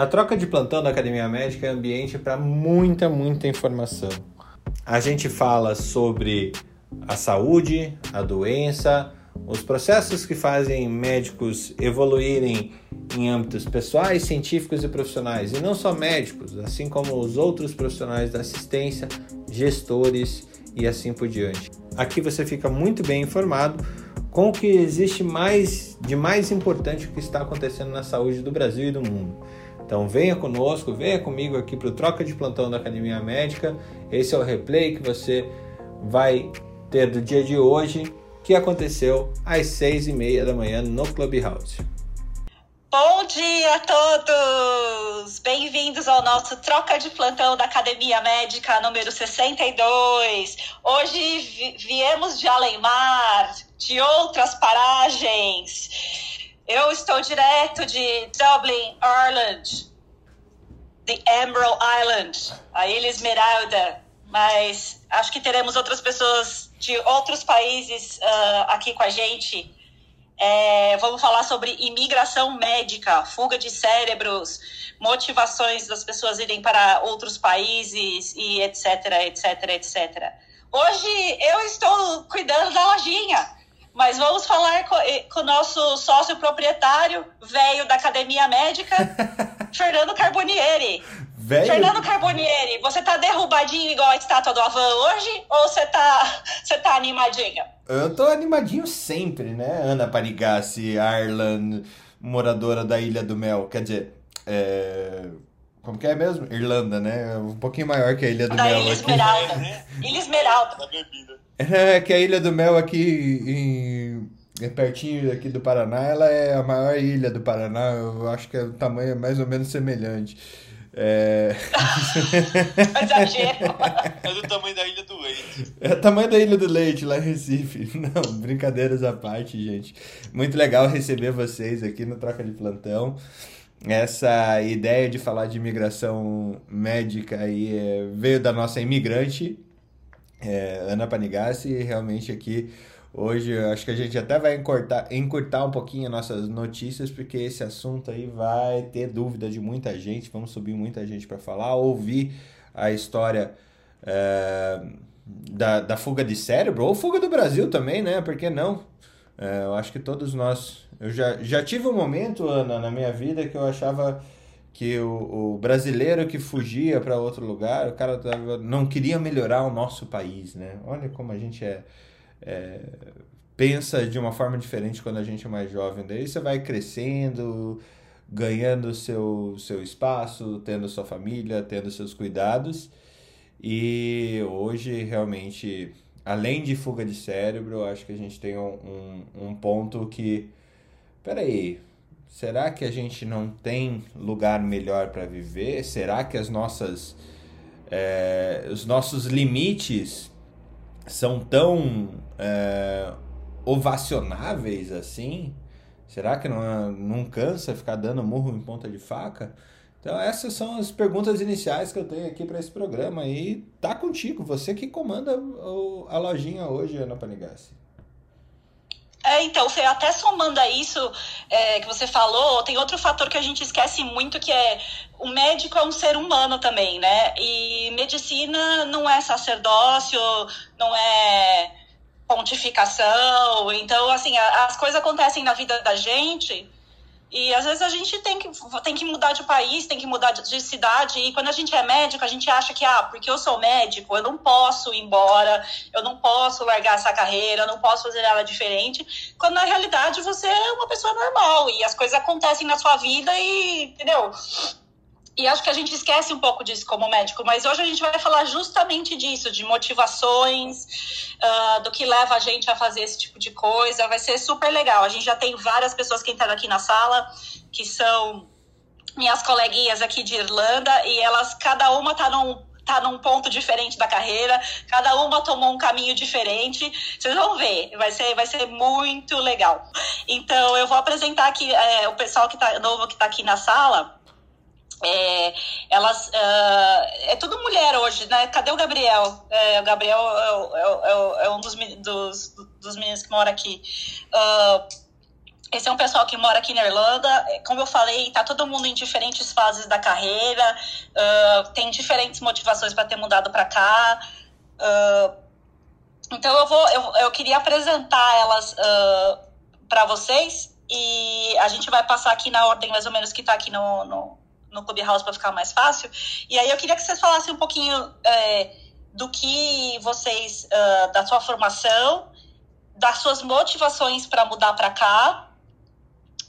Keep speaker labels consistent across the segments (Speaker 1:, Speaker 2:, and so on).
Speaker 1: A troca de plantão da Academia Médica é ambiente para muita, muita informação. A gente fala sobre a saúde, a doença, os processos que fazem médicos evoluírem em âmbitos pessoais, científicos e profissionais, e não só médicos, assim como os outros profissionais da assistência, gestores e assim por diante. Aqui você fica muito bem informado com o que existe mais de mais importante que está acontecendo na saúde do Brasil e do mundo. Então venha conosco, venha comigo aqui para o Troca de Plantão da Academia Médica. Esse é o replay que você vai ter do dia de hoje, que aconteceu às seis e meia da manhã no Clubhouse.
Speaker 2: Bom dia a todos! Bem-vindos ao nosso Troca de Plantão da Academia Médica número 62. Hoje vi viemos de Além-Mar, de outras paragens. Eu estou direto de Dublin, Ireland, the Emerald Island, a Ilha Esmeralda. Mas acho que teremos outras pessoas de outros países uh, aqui com a gente é, vamos falar sobre imigração médica, fuga de cérebros, motivações das pessoas irem para outros países e etc, etc, etc. Hoje eu estou cuidando da lojinha, mas vamos falar com, com o nosso sócio proprietário, velho da Academia Médica, Fernando Carbonieri. Velho? Fernando Carbonieri, você tá derrubadinho igual a estátua do Avan hoje ou você tá, você tá animadinho?
Speaker 1: Eu tô animadinho sempre, né? Ana Panigassi, Ireland, moradora da Ilha do Mel. Quer dizer, é... Como que é mesmo? Irlanda, né? Um pouquinho maior que a Ilha do
Speaker 2: da
Speaker 1: Mel.
Speaker 2: Ilha Esmeralda. Aqui. Ilha Esmeralda. Da bebida.
Speaker 1: É, que a Ilha do Mel aqui em... É pertinho aqui do Paraná, ela é a maior ilha do Paraná. Eu acho que o tamanho é mais ou menos semelhante.
Speaker 2: É... Exagero.
Speaker 3: É do tamanho da Ilha do Leite.
Speaker 1: É o tamanho da Ilha do Leite, lá em Recife. Não, brincadeiras à parte, gente. Muito legal receber vocês aqui no Troca de Plantão. Essa ideia de falar de imigração médica aí é, veio da nossa imigrante, é, Ana Panigassi, realmente aqui Hoje acho que a gente até vai encurtar, encurtar um pouquinho as nossas notícias, porque esse assunto aí vai ter dúvida de muita gente. Vamos subir muita gente para falar, ouvir a história é, da, da fuga de cérebro, ou fuga do Brasil também, né? Por que não? É, eu acho que todos nós. Eu já, já tive um momento, Ana, na minha vida que eu achava que o, o brasileiro que fugia para outro lugar, o cara tava, não queria melhorar o nosso país, né? Olha como a gente é é, pensa de uma forma diferente quando a gente é mais jovem. Daí você vai crescendo, ganhando seu, seu espaço, tendo sua família, tendo seus cuidados. E hoje, realmente, além de fuga de cérebro, acho que a gente tem um, um, um ponto que. Peraí, será que a gente não tem lugar melhor para viver? Será que as nossas. É, os nossos limites são tão é, ovacionáveis assim? Será que não, não cansa ficar dando murro em ponta de faca? Então essas são as perguntas iniciais que eu tenho aqui para esse programa e tá contigo, você que comanda a lojinha hoje, Ana Panigassi.
Speaker 2: É, então, até somando a isso é, que você falou, tem outro fator que a gente esquece muito, que é o médico é um ser humano também, né? E medicina não é sacerdócio, não é pontificação. Então, assim, as coisas acontecem na vida da gente e às vezes a gente tem que, tem que mudar de país, tem que mudar de cidade. E quando a gente é médico, a gente acha que, ah, porque eu sou médico, eu não posso ir embora, eu não posso largar essa carreira, eu não posso fazer ela diferente. Quando na realidade você é uma pessoa normal e as coisas acontecem na sua vida e, entendeu? E acho que a gente esquece um pouco disso como médico, mas hoje a gente vai falar justamente disso, de motivações, uh, do que leva a gente a fazer esse tipo de coisa. Vai ser super legal. A gente já tem várias pessoas que entraram aqui na sala, que são minhas coleguinhas aqui de Irlanda, e elas, cada uma tá num tá num ponto diferente da carreira, cada uma tomou um caminho diferente. Vocês vão ver, vai ser, vai ser muito legal. Então, eu vou apresentar aqui é, o pessoal que tá novo que está aqui na sala. É, elas uh, é tudo mulher hoje, né? Cadê o Gabriel? É, o Gabriel é, é, é, é um dos, dos, dos, meninos que mora aqui. Uh, esse é um pessoal que mora aqui na Irlanda. Como eu falei, está todo mundo em diferentes fases da carreira, uh, tem diferentes motivações para ter mudado para cá. Então eu vou, eu, eu queria apresentar elas para vocês e a gente vai passar aqui na ordem mais ou menos que está aqui no, no, no Clubhouse para ficar mais fácil. E aí eu queria que vocês falassem um pouquinho é, do que vocês, da sua formação, das suas motivações para mudar para cá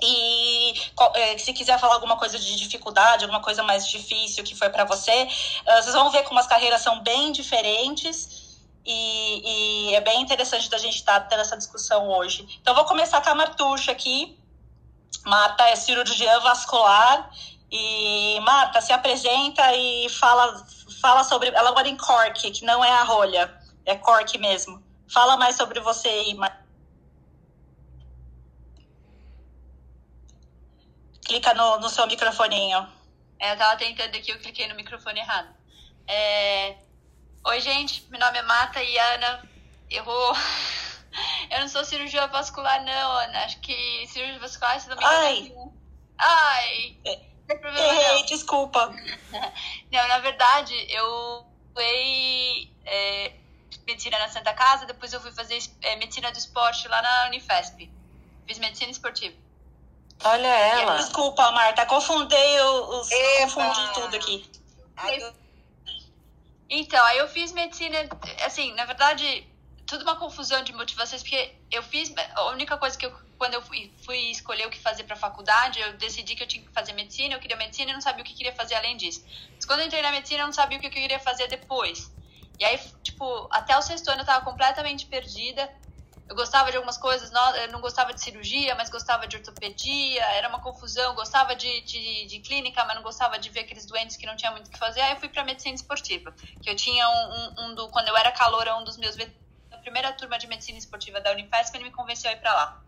Speaker 2: e é, se quiser falar alguma coisa de dificuldade, alguma coisa mais difícil que foi para você, ah, vocês vão ver como as carreiras são bem diferentes e, e é bem interessante da gente estar tá tendo essa discussão hoje. Então, vou começar com a Martuxa aqui. Marta é cirurgiã vascular e Marta se apresenta e fala, fala sobre. Ela mora em Cork, que não é a rolha, é Cork mesmo. Fala mais sobre você aí, Marta. clica no, no seu microfoninho.
Speaker 4: É, eu tava tentando aqui, eu cliquei no microfone errado. É... Oi, gente, meu nome é Mata e Ana. Eu vou. Eu não sou cirurgia vascular, não, Ana. Acho que cirurgia vascular, você também
Speaker 2: Ai!
Speaker 4: Ai!
Speaker 2: Não problema, Errei, desculpa.
Speaker 4: Não, na verdade, eu fui é, medicina na Santa Casa, depois eu fui fazer é, medicina do esporte lá na Unifesp. Fiz medicina esportiva.
Speaker 2: Olha ela. Desculpa, Marta, confundi, os, confundi tudo aqui.
Speaker 4: Então, aí eu fiz medicina, assim, na verdade, tudo uma confusão de motivações, porque eu fiz, a única coisa que eu, quando eu fui, fui escolher o que fazer para faculdade, eu decidi que eu tinha que fazer medicina, eu queria medicina e não sabia o que queria fazer além disso. Mas quando eu entrei na medicina, eu não sabia o que eu queria fazer depois. E aí, tipo, até o sexto ano eu tava completamente perdida eu gostava de algumas coisas, não, eu não gostava de cirurgia, mas gostava de ortopedia, era uma confusão, gostava de, de, de, clínica, mas não gostava de ver aqueles doentes que não tinha muito o que fazer. Aí eu fui para medicina esportiva, que eu tinha um, um, um, do, quando eu era caloura, um dos meus a primeira turma de medicina esportiva da Unifesp, ele me convenceu a ir para lá.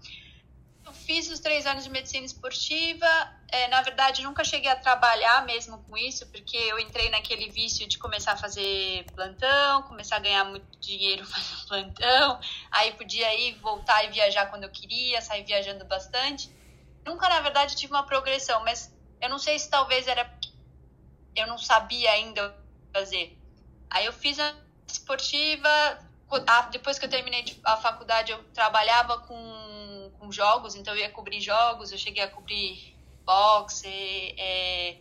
Speaker 4: Eu fiz os três anos de medicina esportiva. É, na verdade, nunca cheguei a trabalhar mesmo com isso, porque eu entrei naquele vício de começar a fazer plantão, começar a ganhar muito dinheiro fazendo plantão. Aí podia ir, voltar e viajar quando eu queria, sair viajando bastante. Nunca, na verdade, tive uma progressão, mas eu não sei se talvez era. Eu não sabia ainda fazer. Aí eu fiz a esportiva. Depois que eu terminei a faculdade, eu trabalhava com com jogos, então eu ia cobrir jogos, eu cheguei a cobrir boxe, é,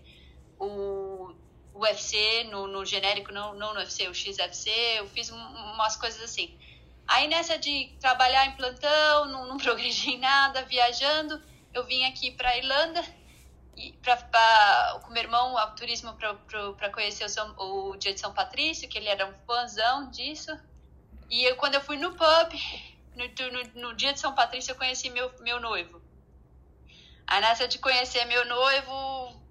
Speaker 4: o UFC no, no genérico, não, não no UFC, o XFC, eu fiz umas coisas assim. Aí nessa de trabalhar em plantão, não, não progredi em nada, viajando, eu vim aqui para Irlanda e pra, pra, com meu irmão ao turismo para conhecer o, São, o dia de São Patrício, que ele era um fãzão disso. E eu, quando eu fui no pub, no, no, no, dia de São Patrício eu conheci meu, meu noivo. Aí nessa de conhecer meu noivo,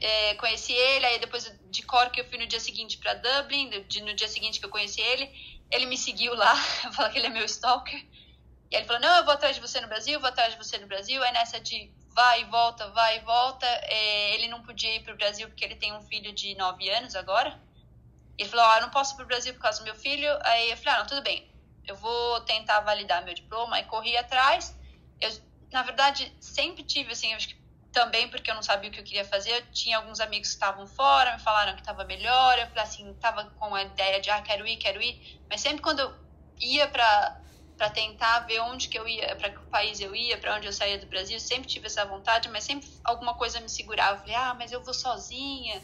Speaker 4: é, conheci ele, aí depois de Cork eu fui no dia seguinte para Dublin, no, no dia seguinte que eu conheci ele, ele me seguiu lá, falou que ele é meu stalker. E ele falou, não, eu vou atrás de você no Brasil, vou atrás de você no Brasil. Aí nessa de vai e volta, vai e volta, é, ele não podia ir para o Brasil porque ele tem um filho de 9 anos agora. Ele falou, ah, eu não posso ir para o Brasil por causa do meu filho. Aí eu falei, ah, não, tudo bem eu vou tentar validar meu diploma e corri atrás. Eu, na verdade, sempre tive, assim, acho que também porque eu não sabia o que eu queria fazer. Eu tinha alguns amigos que estavam fora, me falaram que estava melhor. Eu falei assim, estava com a ideia de, ah, quero ir, quero ir. Mas sempre quando eu ia para para tentar ver onde que eu ia, para que país eu ia, para onde eu saía do Brasil, sempre tive essa vontade, mas sempre alguma coisa me segurava. Eu falei, ah, mas eu vou sozinha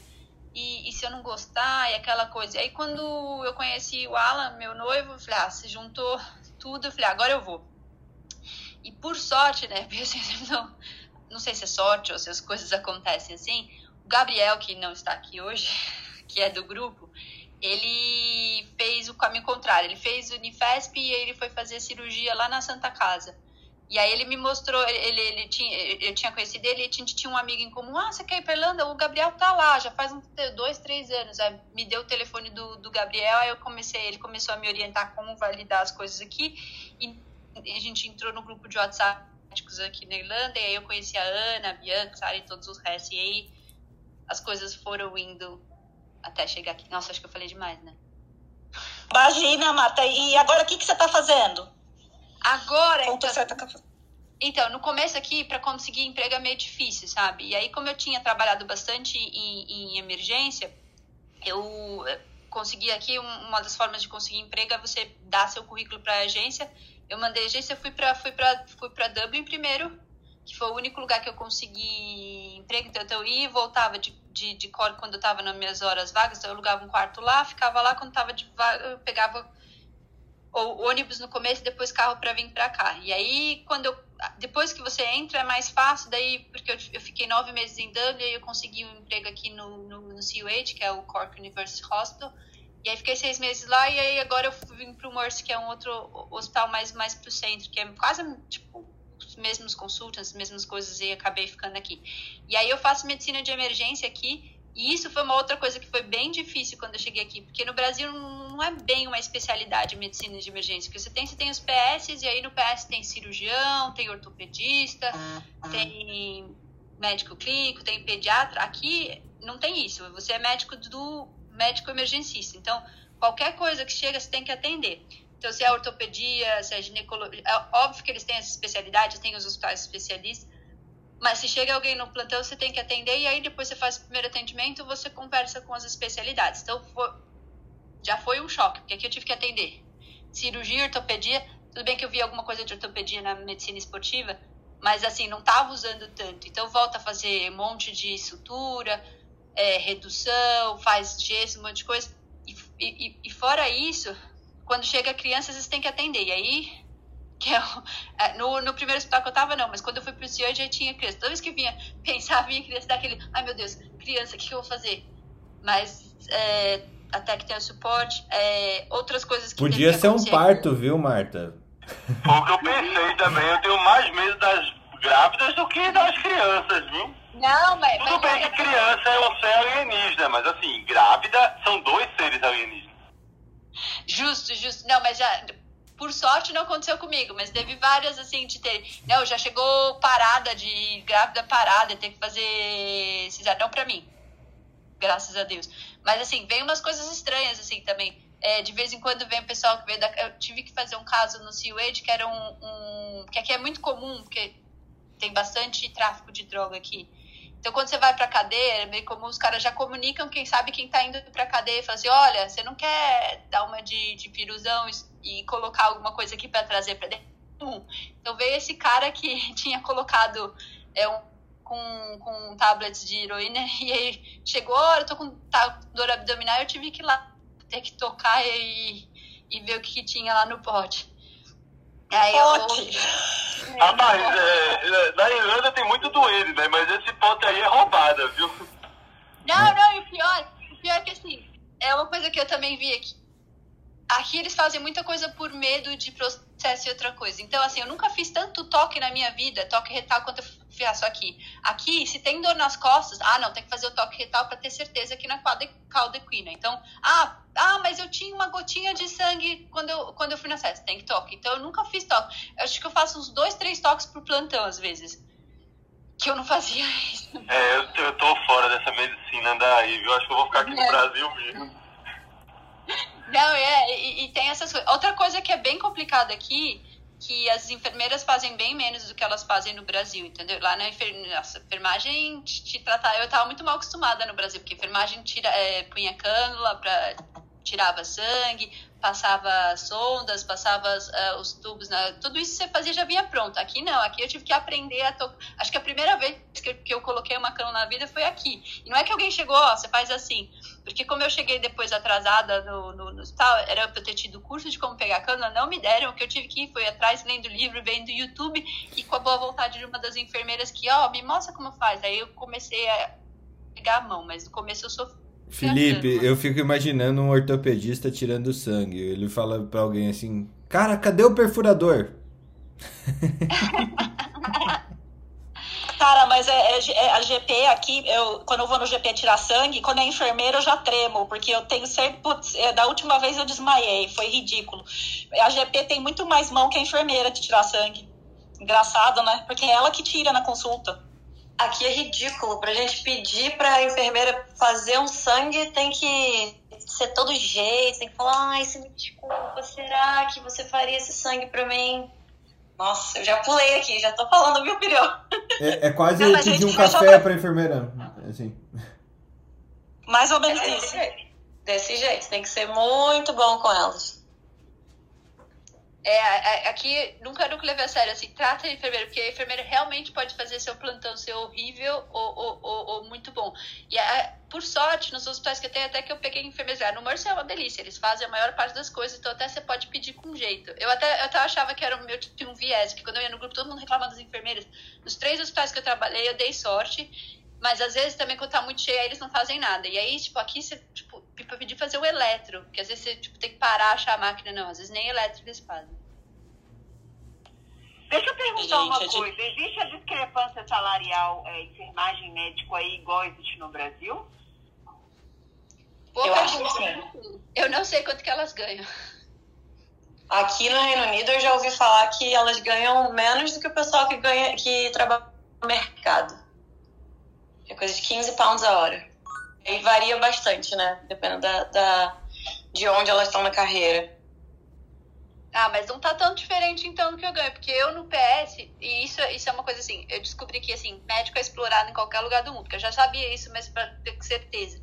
Speaker 4: e, e, se eu não gostar, e aquela coisa. E aí, quando eu conheci o Alan, meu noivo, eu falei, ah, se juntou tudo, eu falei, ah, agora eu vou. E por sorte, né, porque assim, não, não sei se é sorte ou se as coisas acontecem assim, o Gabriel, que não está aqui hoje, que é do grupo, ele fez o caminho contrário. Ele fez o Unifesp e ele foi fazer cirurgia lá na Santa Casa. E aí ele me mostrou, ele, ele tinha, eu tinha conhecido ele a gente tinha um amigo em comum. Ah, você quer ir pra Irlanda? O Gabriel tá lá, já faz dois, três anos. Aí me deu o telefone do, do Gabriel, aí eu comecei, ele começou a me orientar como validar as coisas aqui. E a gente entrou no grupo de WhatsApp aqui na Irlanda, e aí eu conheci a Ana, a Bianca, Sara e todos os restos. E aí as coisas foram indo até chegar aqui. Nossa, acho que eu falei demais, né?
Speaker 2: Imagina, Marta. E agora o que, que você tá fazendo?
Speaker 4: Agora,
Speaker 2: então, tá...
Speaker 4: Então, no começo aqui, para conseguir emprego é meio difícil, sabe? E aí, como eu tinha trabalhado bastante em, em emergência, eu consegui aqui, uma das formas de conseguir emprego é você dar seu currículo para a agência. Eu mandei a agência, fui para fui para fui para Dublin primeiro, que foi o único lugar que eu consegui emprego. Então, eu ia e voltava de, de, de quando eu estava nas minhas horas vagas. Então, eu alugava um quarto lá, ficava lá. Quando estava de vaga, eu pegava o ônibus no começo e depois carro para vir para cá. E aí, quando eu, depois que você entra, é mais fácil. Daí, porque eu, eu fiquei nove meses em Dublin, e eu consegui um emprego aqui no, no, no CUH, que é o Cork University Hospital. E aí fiquei seis meses lá e aí agora eu vim para o Mercy, que é um outro hospital mais mais para o centro, que é quase tipo os mesmos consultas, as mesmas coisas e acabei ficando aqui. E aí eu faço medicina de emergência aqui e isso foi uma outra coisa que foi bem difícil quando eu cheguei aqui, porque no Brasil não é bem uma especialidade medicina de emergência, porque você tem, você tem os PS e aí no PS tem cirurgião, tem ortopedista, uhum. tem médico clínico, tem pediatra. Aqui não tem isso. Você é médico do médico emergencista. Então, qualquer coisa que chega, você tem que atender. Então, se é ortopedia, se é ginecologia, é óbvio que eles têm essa especialidade, tem os hospitais especialistas, mas se chega alguém no plantão, você tem que atender e aí depois você faz o primeiro atendimento, você conversa com as especialidades. Então, foi, já foi um choque, porque aqui eu tive que atender cirurgia, ortopedia. Tudo bem que eu vi alguma coisa de ortopedia na medicina esportiva, mas assim, não estava usando tanto. Então, volta a fazer um monte de sutura, é, redução, faz gesso, um monte de coisa. E, e, e fora isso, quando chega criança, vocês têm que atender. E aí que é, é, no, no primeiro hospital que eu tava, não, mas quando eu fui pro CIO já tinha criança. Toda vez que vinha pensar, vinha criança daquele, ai meu Deus, criança, o que, que eu vou fazer? Mas é, até que tenha suporte, é, outras coisas que.
Speaker 1: Podia ser um parto, viu, Marta?
Speaker 3: Foi o que eu pensei também. Eu tenho mais medo das grávidas do que das crianças, viu?
Speaker 4: Não, mas.
Speaker 3: Tudo
Speaker 4: mas
Speaker 3: bem que criança é um ser alienígena, mas assim, grávida são dois seres alienígenas.
Speaker 4: Justo, justo. Não, mas já por sorte não aconteceu comigo, mas teve várias assim de ter. Não, já chegou parada de grávida parada, ter que fazer não para mim. Graças a Deus. Mas assim, vem umas coisas estranhas assim também. É, de vez em quando vem o pessoal que veio da. Eu tive que fazer um caso no CUAID que era um, um. que aqui é muito comum, porque tem bastante tráfico de droga aqui. Então, quando você vai pra cadeia, é meio comum, os caras já comunicam, quem sabe quem tá indo pra cadeia, fala assim, olha, você não quer dar uma de, de piruzão e colocar alguma coisa aqui para trazer para dentro? Então, veio esse cara que tinha colocado é, um, com, com tablets de heroína e aí chegou, olha, eu tô com dor abdominal, eu tive que ir lá ter que tocar e, e ver o que, que tinha lá no pote.
Speaker 2: Aí.
Speaker 3: Eu... Rapaz, é, é, na Irlanda tem muito doente, né? Mas esse pote aí é roubada, viu?
Speaker 4: Não, não, e o pior, o pior é que assim, é uma coisa que eu também vi aqui. Aqui eles fazem muita coisa por medo de processo e outra coisa. Então, assim, eu nunca fiz tanto toque na minha vida, toque retal, quanto eu faço aqui. Aqui, se tem dor nas costas, ah, não, tem que fazer o toque retal para ter certeza que não é caldequina. Então, ah, ah, mas eu tinha uma gotinha de sangue quando eu, quando eu fui na festa, tem que toque. Então, eu nunca fiz toque. Eu acho que eu faço uns dois, três toques por plantão, às vezes. Que eu não fazia isso.
Speaker 3: É, eu, eu tô fora dessa medicina daí, viu? Acho que eu vou ficar aqui no
Speaker 4: É.
Speaker 3: Brasil mesmo.
Speaker 4: Não, é, e, e tem essas coisas. Outra coisa que é bem complicada aqui, que as enfermeiras fazem bem menos do que elas fazem no Brasil, entendeu? Lá na enfer... Nossa, enfermagem te, te tratar. Eu tava muito mal acostumada no Brasil, porque enfermagem tira, é, punha cânula pra. Tirava sangue, passava sondas, passava uh, os tubos, né? tudo isso você fazia já vinha pronto. Aqui não, aqui eu tive que aprender a tocar. Acho que a primeira vez que eu, que eu coloquei uma cânula na vida foi aqui. E não é que alguém chegou, ó, você faz assim. Porque como eu cheguei depois atrasada no, no, no hospital, era pra eu ter tido curso de como pegar cânula, não me deram. O que eu tive que ir foi atrás, lendo livro, vendo YouTube e com a boa vontade de uma das enfermeiras que, ó, me mostra como faz. Aí eu comecei a pegar a mão, mas no começo eu sofri.
Speaker 1: Felipe, eu fico imaginando um ortopedista tirando sangue. Ele fala pra alguém assim: Cara, cadê o perfurador?
Speaker 2: Cara, mas é, é- é- a GP aqui, eu, quando eu vou no GP tirar sangue, quando é enfermeira eu já tremo, porque eu tenho sempre. Putz, é, da última vez eu desmaiei, foi ridículo. A GP tem muito mais mão que a enfermeira de tirar sangue. Engraçado, né? Porque é ela que tira na consulta.
Speaker 5: Aqui é ridículo. Pra gente pedir pra enfermeira fazer um sangue, tem que ser todo jeito, tem que falar, ai, você me desculpa, será que você faria esse sangue pra mim? Nossa, eu já pulei aqui, já tô falando a minha opinião.
Speaker 1: É, é quase
Speaker 2: Não,
Speaker 1: pedir um café
Speaker 2: só-
Speaker 1: pra enfermeira. Assim.
Speaker 2: Mais ou menos
Speaker 5: Desse
Speaker 2: isso.
Speaker 5: jeito. Desse jeito, tem que ser muito bom com elas.
Speaker 4: É, a- a- aqui nunca nunca levei a sério, assim, trata a enfermeira, porque a enfermeira realmente pode fazer seu plantão ser horrível ou, ou, ou, ou muito bom. E a- por sorte, nos hospitais que eu tenho, até que eu peguei enfermeira. No Mercy é uma delícia, eles fazem a maior parte das coisas, então até você pode pedir com jeito. Eu até, eu até achava que era o meu tinha um viés, porque quando eu ia no grupo, todo mundo reclamava das enfermeiras. Nos três hospitais que eu trabalhei, eu dei sorte. Mas às vezes também quando tá muito cheio, aí eles não fazem nada. E aí, tipo, aqui você, tipo, pra pedir fazer o eletro. Porque às vezes você tipo, tem que parar, achar a máquina, não. Às vezes nem eletro eles fazem.
Speaker 6: Deixa eu perguntar
Speaker 2: Gente,
Speaker 6: uma
Speaker 2: a gente-
Speaker 6: coisa. Existe a discrepância salarial é, enfermagem médico aí igual existe no Brasil?
Speaker 4: Boa
Speaker 5: Eu acho que
Speaker 4: Eu não sei quanto que elas ganham.
Speaker 5: Aqui no Reino Unido eu já ouvi falar que elas ganham menos do que o pessoal que ganha que trabalha no mercado. É coisa de 15 pounds a hora. E varia bastante, né? Dependendo da, da- de onde elas estão na carreira.
Speaker 4: Ah, mas não tá tão diferente então do que eu ganho, porque eu no PS, e isso, isso é uma coisa assim, eu descobri que assim, médico é explorado em qualquer lugar do mundo, que eu já sabia isso, mas pra ter certeza.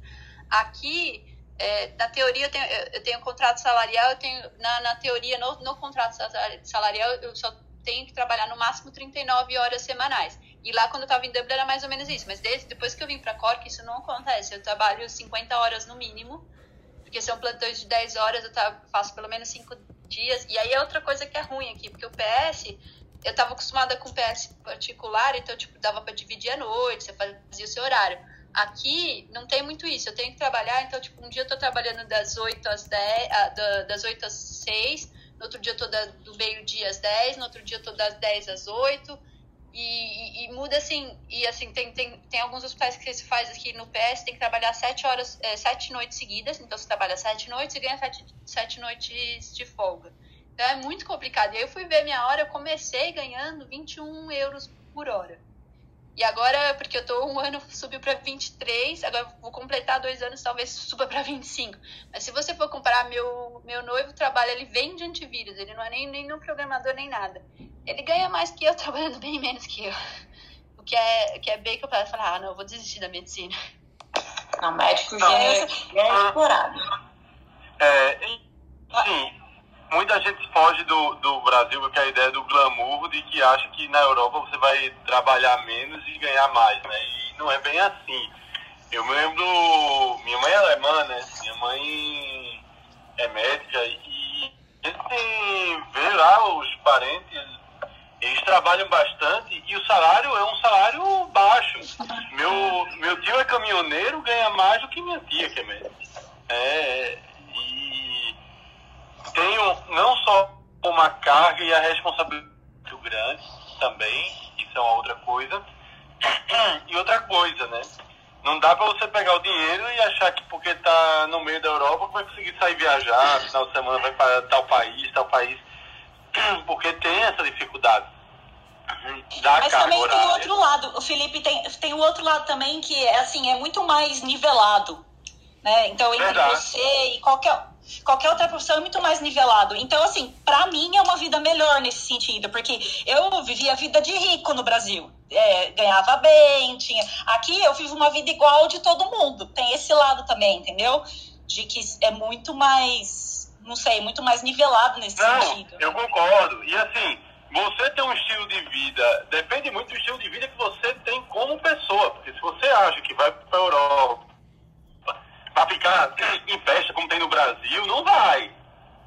Speaker 4: Aqui, é, na teoria, eu tenho, eu, tenho contrato salarial, eu tenho, na, na teoria, no, no contrato sa- salarial, eu só tenho que trabalhar no máximo 39 horas semanais. E lá, quando eu tava em Dublin, era mais ou menos isso. Mas desde, depois que eu vim pra Cork, isso não acontece. Eu trabalho 50 horas no mínimo, porque são plantões de 10 horas, eu faço pelo menos 5 dias. E aí é outra coisa que é ruim aqui, porque o PS, eu tava acostumada com PS particular, então, tipo, dava pra dividir a noite, você fazia o seu horário. Aqui não tem muito isso, eu tenho que trabalhar, então, tipo, um dia eu tô trabalhando das 8 às 10, ah, da- das 8 às 6, no outro dia eu tô do meio-dia às 10, no outro dia eu tô das 10 às 8. E, e- muda assim, e assim, tem, tem, tem alguns hospitais que se faz aqui no PS, tem que trabalhar sete horas, é, sete noites seguidas, então você trabalha sete noites e ganha sete, sete noites de folga. Então é muito complicado. E aí eu fui ver minha hora, eu comecei ganhando 21 euros por hora. E agora, porque eu tô um ano, subiu para 23, agora vou completar dois anos, talvez suba para 25. Mas se você for comparar, meu, meu noivo trabalha, ele vende antivírus, ele não é nem, nem no programador nem nada. Ele ganha mais que eu, trabalhando bem menos que eu. O que é, o que é bem que eu falo, ah, não, eu vou desistir da medicina.
Speaker 5: Não, médico
Speaker 3: Não.
Speaker 5: já é, é explorado.
Speaker 3: É, sim, muita gente foge do, do Brasil com a ideia do glamour, de que acha que na Europa você vai trabalhar menos e ganhar mais, né? E não é bem assim. Eu me lembro, minha mãe é alemã, né? Minha mãe é médica e a gente vê lá os parentes, eles trabalham bastante e o salário é um salário baixo. Meu, meu tio é caminhoneiro, ganha mais do que minha tia, que é médica. É, e tenho não só uma carga e a responsabilidade muito grande também, isso é uma outra coisa. E outra coisa, né? Não dá pra você pegar o dinheiro e achar que porque tá no meio da Europa vai conseguir sair viajar, final de semana vai para tal país, tal país. Porque tem essa dificuldade. Da
Speaker 2: Mas também tem o
Speaker 3: horária.
Speaker 2: outro lado. O Felipe tem, tem o outro lado também que é assim, é muito mais nivelado. Né? Então, entre
Speaker 3: Verdade.
Speaker 2: você e qualquer, qualquer outra profissão é muito mais nivelado. Então, assim, pra mim é uma vida melhor nesse sentido, porque eu vivia a vida de rico no Brasil. É, ganhava bem, tinha. Aqui eu vivo uma vida igual de todo mundo. Tem esse lado também, entendeu? De que é muito mais, não sei, muito mais nivelado nesse
Speaker 3: Não,
Speaker 2: sentido.
Speaker 3: eu concordo. E assim, você tem um estilo de vida, depende muito do estilo de vida que você tem como pessoa. Porque se você acha que vai pra Europa pra ficar em festa como tem no Brasil, não vai.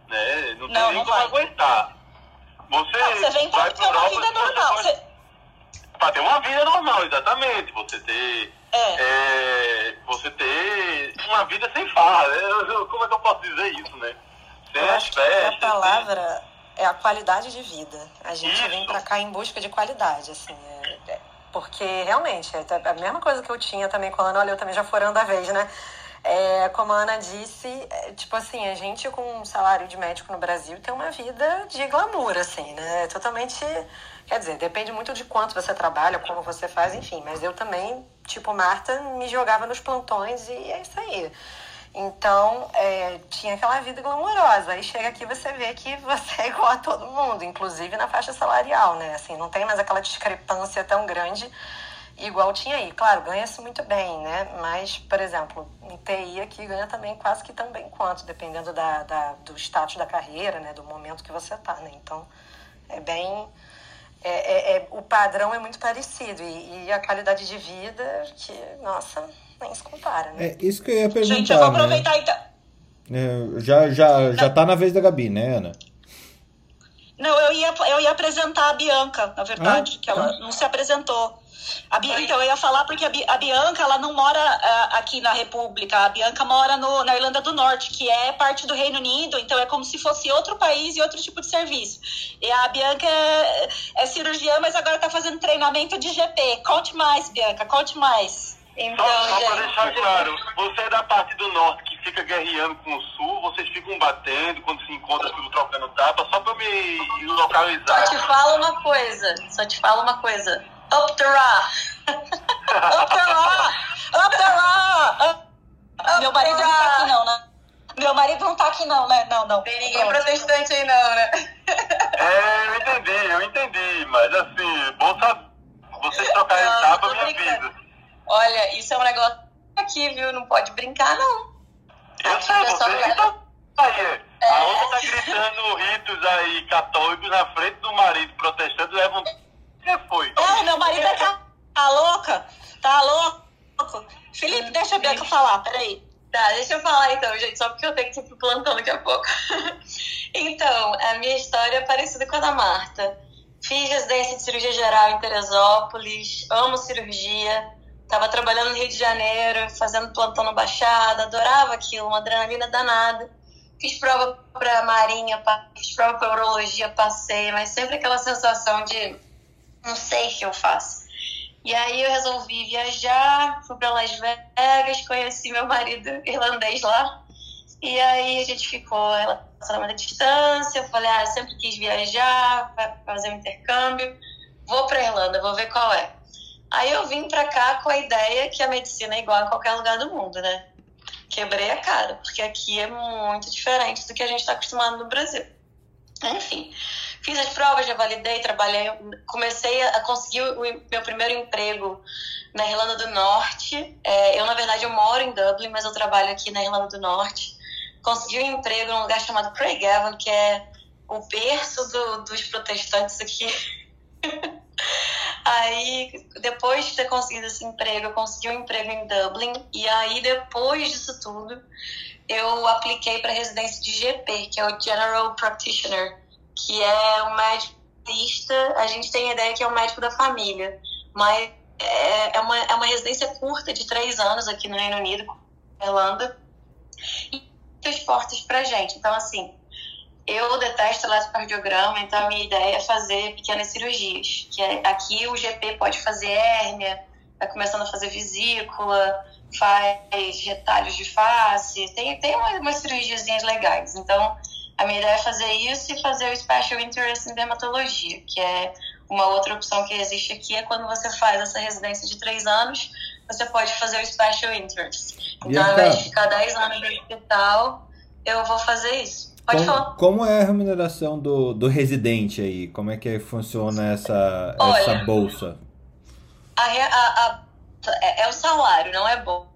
Speaker 3: Né? Não tem
Speaker 2: Não,
Speaker 3: nem
Speaker 2: não
Speaker 3: como
Speaker 2: vai.
Speaker 3: aguentar. Você,
Speaker 2: Não, você vem pra
Speaker 3: vai
Speaker 2: ter uma
Speaker 3: Europa
Speaker 2: vida normal. Você-
Speaker 3: Pra ter uma vida normal, exatamente. Você ter.
Speaker 2: É.
Speaker 3: é, você ter uma vida sem farra. né? Como é que eu posso dizer isso, né?
Speaker 7: Eu acho que a
Speaker 3: sem-
Speaker 7: palavra é a qualidade de vida. A gente
Speaker 3: Isso.
Speaker 7: vem pra cá em busca de qualidade, assim. é- é- porque realmente, é a mesma coisa que eu tinha também com a Ana, olha, eu também já forando a vez, né? É, como a Ana disse, é, tipo assim, a gente com um salário de médico no Brasil tem uma vida de glamour, assim, né? É Totalmente. Quer dizer, depende muito de quanto você trabalha, como você faz, enfim. Mas eu também, tipo Marta, me jogava nos plantões e é isso aí. Então, é, tinha aquela vida glamourosa. Aí chega aqui você vê que você é igual a todo mundo, inclusive na faixa salarial, né? Assim, não tem mais aquela discrepância tão grande igual tinha aí. Claro, ganha-se muito bem, né? Mas, por exemplo, em TI aqui ganha também quase que tão bem quanto, dependendo da, da, do status da carreira, né? Do momento que você tá, né? Então, é bem... É, é, é, o padrão é muito parecido e, e a qualidade de vida que, nossa, nem se compara, né?
Speaker 1: É isso que eu ia perguntar.
Speaker 2: Gente, eu vou
Speaker 1: né?
Speaker 2: aproveitar então.
Speaker 1: É, já, já, já tá na vez da Gabi, né, Ana?
Speaker 2: Não, eu ia, eu ia apresentar a Bianca, na verdade,
Speaker 1: Ah,
Speaker 2: que ela
Speaker 1: tá.
Speaker 2: não se apresentou. A Bi- então, eu ia falar porque a, Bi- a Bianca, ela não mora ah, aqui na República, a Bianca mora no, na Irlanda do Norte, que é parte do Reino Unido, então é como se fosse outro país e outro tipo de serviço. E a Bianca é, é cirurgiã, mas agora tá fazendo treinamento de GP. Conte mais, Bianca, conte mais.
Speaker 5: Então,
Speaker 3: Só, só pra
Speaker 5: gente,
Speaker 3: deixar claro, você é da parte do norte que fica guerreando com o sul, vocês ficam batendo, quando se encontram, ficam trocando tapa, só pra me
Speaker 5: só
Speaker 3: localizar.
Speaker 5: te falo uma coisa, só te falo uma coisa. Up the Ra!
Speaker 2: Up the law! Up the law! Up- Meu marido não tá aqui não, né? Meu marido não tá aqui não, né? Não, não.
Speaker 5: Tem ninguém
Speaker 2: Pronto.
Speaker 5: protestante aí não, né?
Speaker 3: É, eu entendi, eu entendi, mas assim, bom saber. Vocês trocarem
Speaker 5: Não,
Speaker 3: tapa,
Speaker 5: tô
Speaker 3: minha
Speaker 5: brincando.
Speaker 3: vida.
Speaker 5: Olha, isso é um negócio aqui, viu? Não pode brincar, não.
Speaker 3: Eu
Speaker 5: Aqui
Speaker 3: sei,
Speaker 5: o pessoal
Speaker 3: vocês
Speaker 5: vai-
Speaker 3: que estão aí. A outra tá gritando ritos aí católicos na frente do marido protestante, leva um. Que foi?
Speaker 2: É, meu marido é tá, tá louca? Tá louco? Felipe, deixa a Bianca falar, peraí.
Speaker 5: Tá, deixa eu falar então, gente, só porque eu tenho que ir pro plantão daqui a pouco. então, a minha história é parecida com a da Marta. Fiz residência de cirurgia geral em Teresópolis, amo cirurgia, tava trabalhando no Rio de Janeiro, fazendo plantão na Baixada, adorava aquilo, uma adrenalina danada. Fiz prova pra Marinha, fiz prova pra Urologia, passei, mas sempre aquela sensação de não sei o que eu faço. E aí eu resolvi viajar, fui para Las Vegas, conheci meu marido irlandês lá. E aí a gente ficou relacionamento à distância. Eu falei, ah, sempre quis viajar, fa- fazer um intercâmbio. Vou para Irlanda, vou ver qual é. Aí eu vim para cá com a ideia que a medicina é igual a qualquer lugar do mundo, né? Quebrei a cara, porque aqui é muito diferente do que a gente está acostumado no Brasil. Enfim, fiz as provas, já validei, trabalhei, comecei a conseguir o meu primeiro emprego na Irlanda do Norte. É, eu, na verdade, eu moro em Dublin, mas eu trabalho aqui na Irlanda do Norte. Consegui um emprego num lugar chamado Craigavon, que é o berço do- dos protestantes aqui. aí, depois de ter conseguido esse emprego, eu consegui um emprego em Dublin. E aí, depois disso tudo, eu apliquei para residência de GP, que é o General Practitioner, que é um médico. A gente tem a ideia que é um médico da família, mas é, é, uma, é uma residência curta de três anos aqui no Reino Unido, Irlanda, e muitas portas pra gente. Então, assim, eu detesto eletrocardiograma, então a minha ideia é fazer pequenas cirurgias. Que é, aqui o GP pode fazer hérnia, tá começando a fazer vesícula, faz retalhos de face, tem, tem umas, umas cirurgiazinhas legais. Então, a minha ideia é fazer isso e fazer o Special Interest em Dermatologia, que é uma outra opção que existe aqui, é quando você faz essa residência de três anos, você pode fazer o Special Interest. Então, ao invés de ficar 10 anos no hospital, eu vou fazer isso. Pode falar.
Speaker 1: Como, como é a remuneração do, do residente aí? Como é que funciona essa,
Speaker 5: Olha.
Speaker 1: essa bolsa?
Speaker 5: A a- a- é, é o salário, não é bom.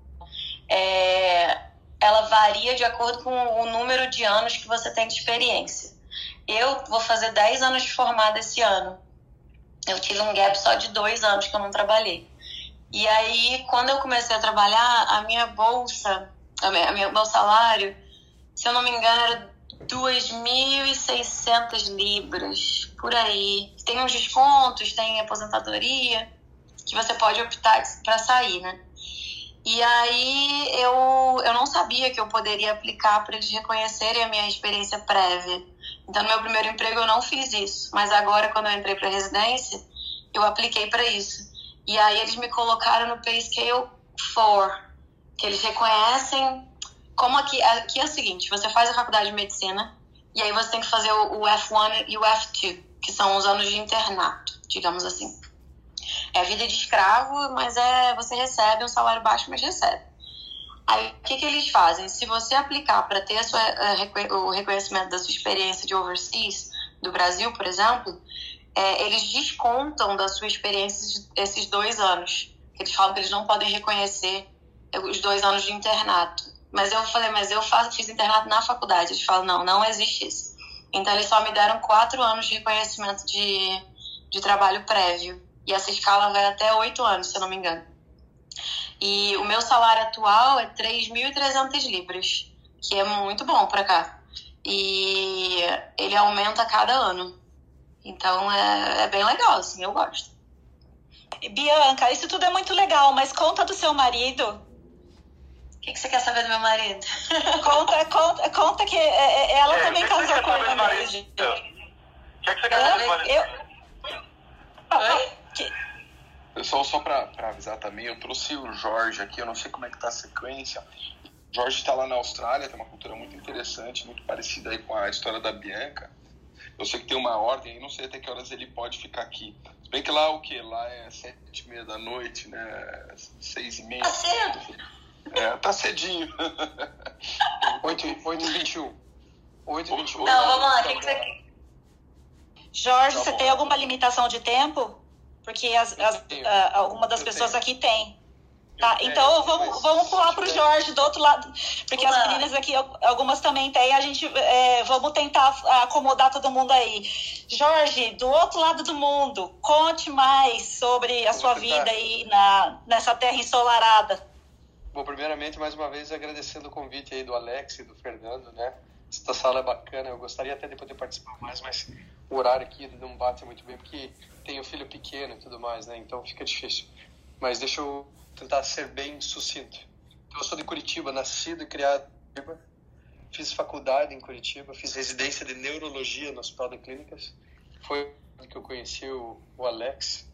Speaker 5: É, ela varia de acordo com o número de anos que você tem de experiência. Eu vou fazer 10 anos de formada esse ano. Eu tive um gap só de dois anos que eu não trabalhei. E aí, quando eu comecei a trabalhar, a minha bolsa, a minha, meu salário, se eu não me engano, era 2.600 libras, por aí. Tem uns descontos, tem aposentadoria, que você pode optar para sair, né? E aí eu, eu não sabia que eu poderia aplicar para eles reconhecerem a minha experiência prévia. Então, no meu primeiro emprego eu não fiz isso, mas agora, quando eu entrei para residência, eu apliquei para isso. E aí eles me colocaram no Pay Scale 4, que eles reconhecem como aqui, aqui é o seguinte, você faz a faculdade de medicina e aí você tem que fazer o F1 e o F2, que são os anos de internato, digamos assim. É vida de escravo, mas é você recebe um salário baixo, mas recebe. Aí o que, que eles fazem? Se você aplicar para ter a sua, a, o reconhecimento da sua experiência de overseas, do Brasil, por exemplo, é, eles descontam da sua experiência esses dois anos. Eles falam que eles não podem reconhecer os dois anos de internato. Mas eu falei, mas eu faço, fiz internato na faculdade. Eles falam, não, não existe isso. Então eles só me deram quatro anos de reconhecimento de, de trabalho prévio. E essa escala vai até oito anos, se eu não me engano. E o meu salário atual é 3.300 libras, que é muito bom para cá. E ele aumenta a cada ano. Então é, é bem legal, assim, eu gosto.
Speaker 2: Bianca, isso tudo é muito legal, mas conta do seu marido.
Speaker 5: O que, que você quer saber do meu marido?
Speaker 2: Conta, conta, conta que é, é, ela é, também casou com ele.
Speaker 3: O que, que você quer saber do marido? Eu...
Speaker 5: Oi?
Speaker 8: Que... Só, só para avisar também, eu trouxe o Jorge aqui, eu não sei como é que tá a sequência. O Jorge está lá na Austrália, tem uma cultura muito interessante, muito parecida aí com a história da Bianca. Eu sei que tem uma ordem, não sei até que horas ele pode ficar aqui. Se bem que lá o que? Lá é sete e meia da noite, né? Seis e meia.
Speaker 5: Tá cedo.
Speaker 8: É, tá cedinho.
Speaker 9: oito e vinte e um. Oito e vinte e um.
Speaker 5: Não, vamos lá, o que você...
Speaker 2: Jorge, tá você tem alguma limitação de tempo? Porque as, as, uh, alguma das eu pessoas tenho. aqui tem. Tá, então vamos, vamos pular pro Jorge do outro lado, porque Olá. as meninas aqui, algumas também têm, a gente é, vamos tentar acomodar todo mundo aí. Jorge, do outro lado do mundo, conte mais sobre a sua vida aí na, nessa terra ensolarada.
Speaker 9: Bom, primeiramente, mais uma vez, agradecendo o convite aí do Alex e do Fernando, né? Essa sala é bacana, eu gostaria até de poder participar mais, mas o horário aqui não bate muito bem, porque tenho filho pequeno e tudo mais, né? Então fica difícil. Mas deixa eu tentar ser bem sucinto. Eu sou de Curitiba, nascido e criado em Curitiba. Fiz faculdade em Curitiba, fiz residência de neurologia no Hospital de Clínicas. Foi que eu conheci o, o Alex.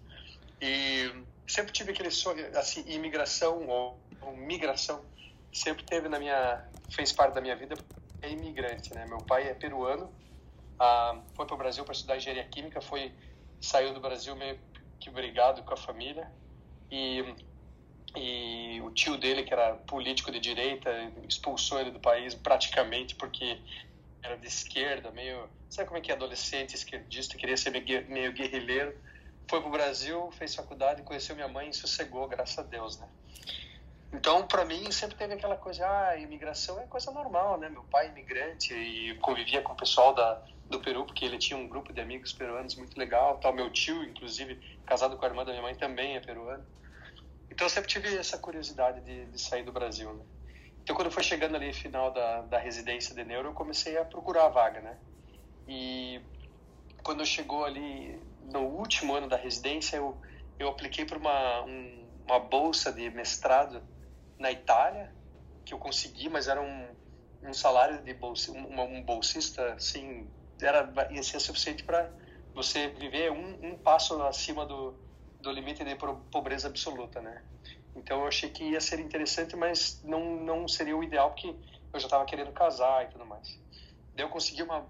Speaker 9: E sempre tive aquele sonho, assim, imigração ou, ou migração, sempre teve na minha, fez parte da minha vida. É imigrante, né? Meu pai é peruano, ah, foi para o Brasil para estudar engenharia química, foi saiu do Brasil meio que brigado com a família e e o tio dele, que era político de direita, expulsou ele do país praticamente porque era de esquerda, meio. Sabe como é que é adolescente esquerdista, queria ser meio guerrilheiro? Foi pro Brasil, fez faculdade, conheceu minha mãe e sossegou, graças a Deus, né? Então, para mim, sempre teve aquela coisa, ah, imigração é coisa normal, né? Meu pai é imigrante e convivia com o pessoal da, do Peru, porque ele tinha um grupo de amigos peruanos muito legal, tal. Meu tio, inclusive, casado com a irmã da minha mãe, também é peruano. Então eu sempre tive essa curiosidade de, de sair do Brasil, né? Então quando foi chegando ali final da, da residência de neuro, eu comecei a procurar a vaga, né? E quando chegou ali no último ano da residência, eu, eu apliquei para uma, um, uma bolsa de mestrado na Itália, que eu consegui, mas era um, um salário de bolsa, um, um bolsista, assim, era, ia ser suficiente para você viver um, um passo acima do, do limite de pobreza absoluta, né? Então eu achei que ia ser interessante, mas não não seria o ideal porque eu já estava querendo casar e tudo mais. Daí eu consegui uma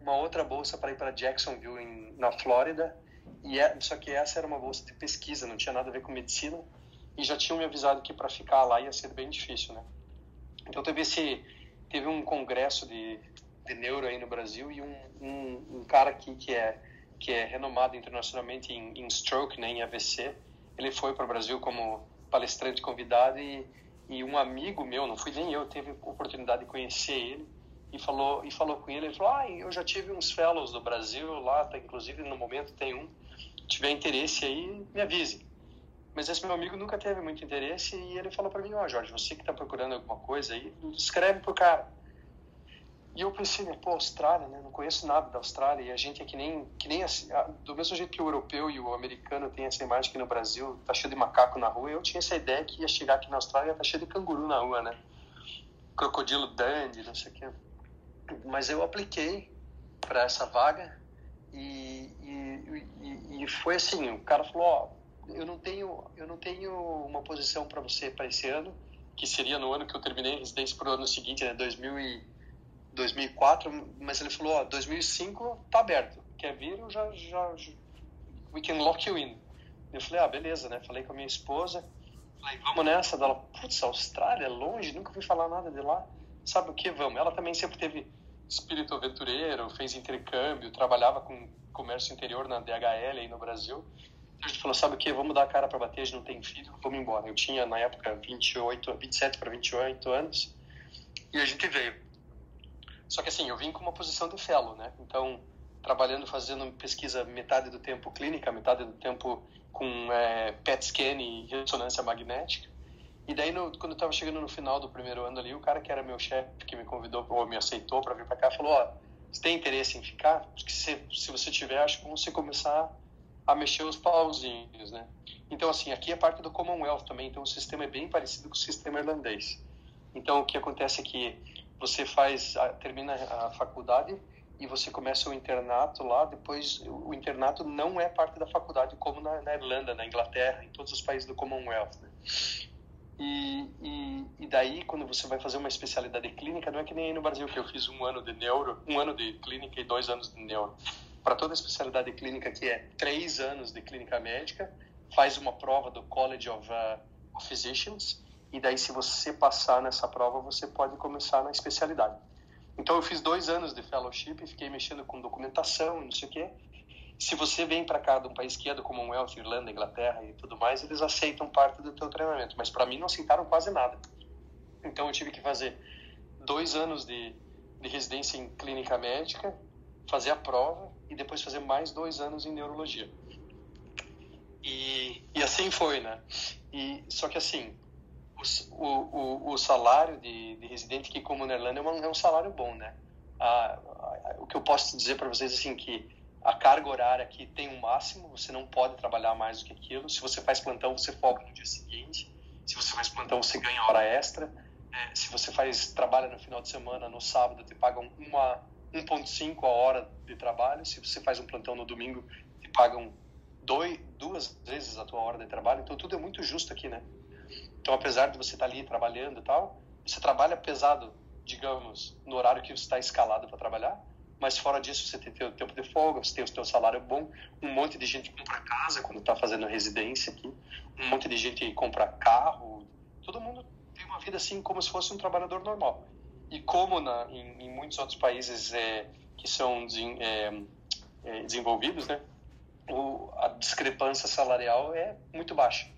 Speaker 9: uma outra bolsa para ir para Jacksonville em, na Flórida e é, só que essa era uma bolsa de pesquisa, não tinha nada a ver com medicina e já tinham me avisado que para ficar lá ia ser bem difícil, né? Então teve esse teve um congresso de, de neuro aí no Brasil e um, um, um cara aqui que é que é renomado internacionalmente em, em stroke, né, em AVC. Ele foi para o Brasil como palestrante convidado e, e um amigo meu, não fui nem eu, teve oportunidade de conhecer ele e falou e falou com ele, ele falou: "Ah, eu já tive uns fellows do Brasil lá, tá, inclusive no momento tem um. Se tiver interesse aí, me avise". Mas esse meu amigo nunca teve muito interesse e ele falou para mim: "Ó, oh, Jorge, você que está procurando alguma coisa aí, escreve pro cara". E eu pensei, né, pô, Austrália, né? Não conheço nada da Austrália e a gente é que nem, que nem assim, do mesmo jeito que o europeu e o americano tem essa imagem que no Brasil tá cheio de macaco na rua, eu tinha essa ideia que ia chegar aqui na Austrália tá cheio de canguru na rua, né? Crocodilo dandy, não sei o quê. Mas eu apliquei para essa vaga e, e, e, e, foi assim, o cara falou, ó, eu não tenho, eu não tenho uma posição para você para esse ano, que seria no ano que eu terminei a residência o ano seguinte, né, 2000 e 2004, mas ele falou, ó, 2005 tá aberto. Quer vir, eu já, já, we can lock you in. Eu falei, ah, beleza, né? Falei com a minha esposa Falei, vamos nessa? Ela, putz, Austrália, longe, nunca ouvi falar nada de lá. Sabe o que? Vamos. Ela também sempre teve espírito aventureiro, fez intercâmbio, trabalhava com comércio interior na DHL aí no Brasil. A gente falou, sabe o que? Vamos dar a cara para bater, a gente não tem filho, vamos embora. Eu tinha na época 28, 27 para 28 anos e a gente veio. Só que assim, eu vim com uma posição de fellow, né? Então, trabalhando, fazendo pesquisa metade do tempo clínica, metade do tempo com é, PET scan e ressonância magnética. E daí, no, quando eu estava chegando no final do primeiro ano ali, o cara que era meu chefe, que me convidou ou me aceitou para vir para cá, falou: Ó, você tem interesse em ficar? Porque se, se você tiver, acho que você começar a mexer os pauzinhos, né? Então, assim, aqui é parte do Commonwealth também, então o sistema é bem parecido com o sistema irlandês. Então, o que acontece é que você faz, termina a faculdade e você começa o internato lá, depois o internato não é parte da faculdade como na, na Irlanda, na Inglaterra, em todos os países do Commonwealth. Né? E, e, e, daí, quando você vai fazer uma especialidade clínica, não é que nem aí no Brasil, que eu fiz um ano de neuro, um ano de clínica e dois anos de neuro. Para toda especialidade clínica, que é três anos de clínica médica, faz uma prova do College of, uh, Physicians, e daí, se você passar nessa prova, você pode começar na especialidade. Então, eu fiz dois anos de fellowship fiquei mexendo com documentação não sei o quê. Se você vem para cá de um país que é do Commonwealth, Irlanda, Inglaterra e tudo mais, eles aceitam parte do teu treinamento. Mas para mim não aceitaram quase nada. Então, eu tive que fazer dois anos de, de residência em clínica médica, fazer a prova e depois fazer mais dois anos em neurologia. E, e assim foi, né? E, só que assim, o, o, o salário de, de residente aqui como na Irlanda é, uma, é um salário bom, né? O que eu posso dizer para vocês assim que a carga horária aqui tem um máximo, você não pode trabalhar mais do que aquilo. Se você faz plantão, você folga no dia seguinte. Se você faz plantão, você ganha hora extra. É, se você faz trabalha no final de semana, no sábado, te pagam uma 1.5 a hora de trabalho. Se você faz um plantão no domingo, te pagam dois, duas vezes a tua hora de trabalho. Então tudo é muito justo aqui, né? Então, apesar de você estar ali trabalhando e tal, você trabalha pesado, digamos, no horário que você está escalado para trabalhar, mas fora disso você tem o tempo de folga, você tem o seu salário bom, um monte de gente compra casa quando está fazendo residência aqui, um monte de gente compra carro, todo mundo tem uma vida assim como se fosse um trabalhador normal. E como na, em, em muitos outros países é, que são é, é, desenvolvidos, né, o, a discrepância salarial é muito baixa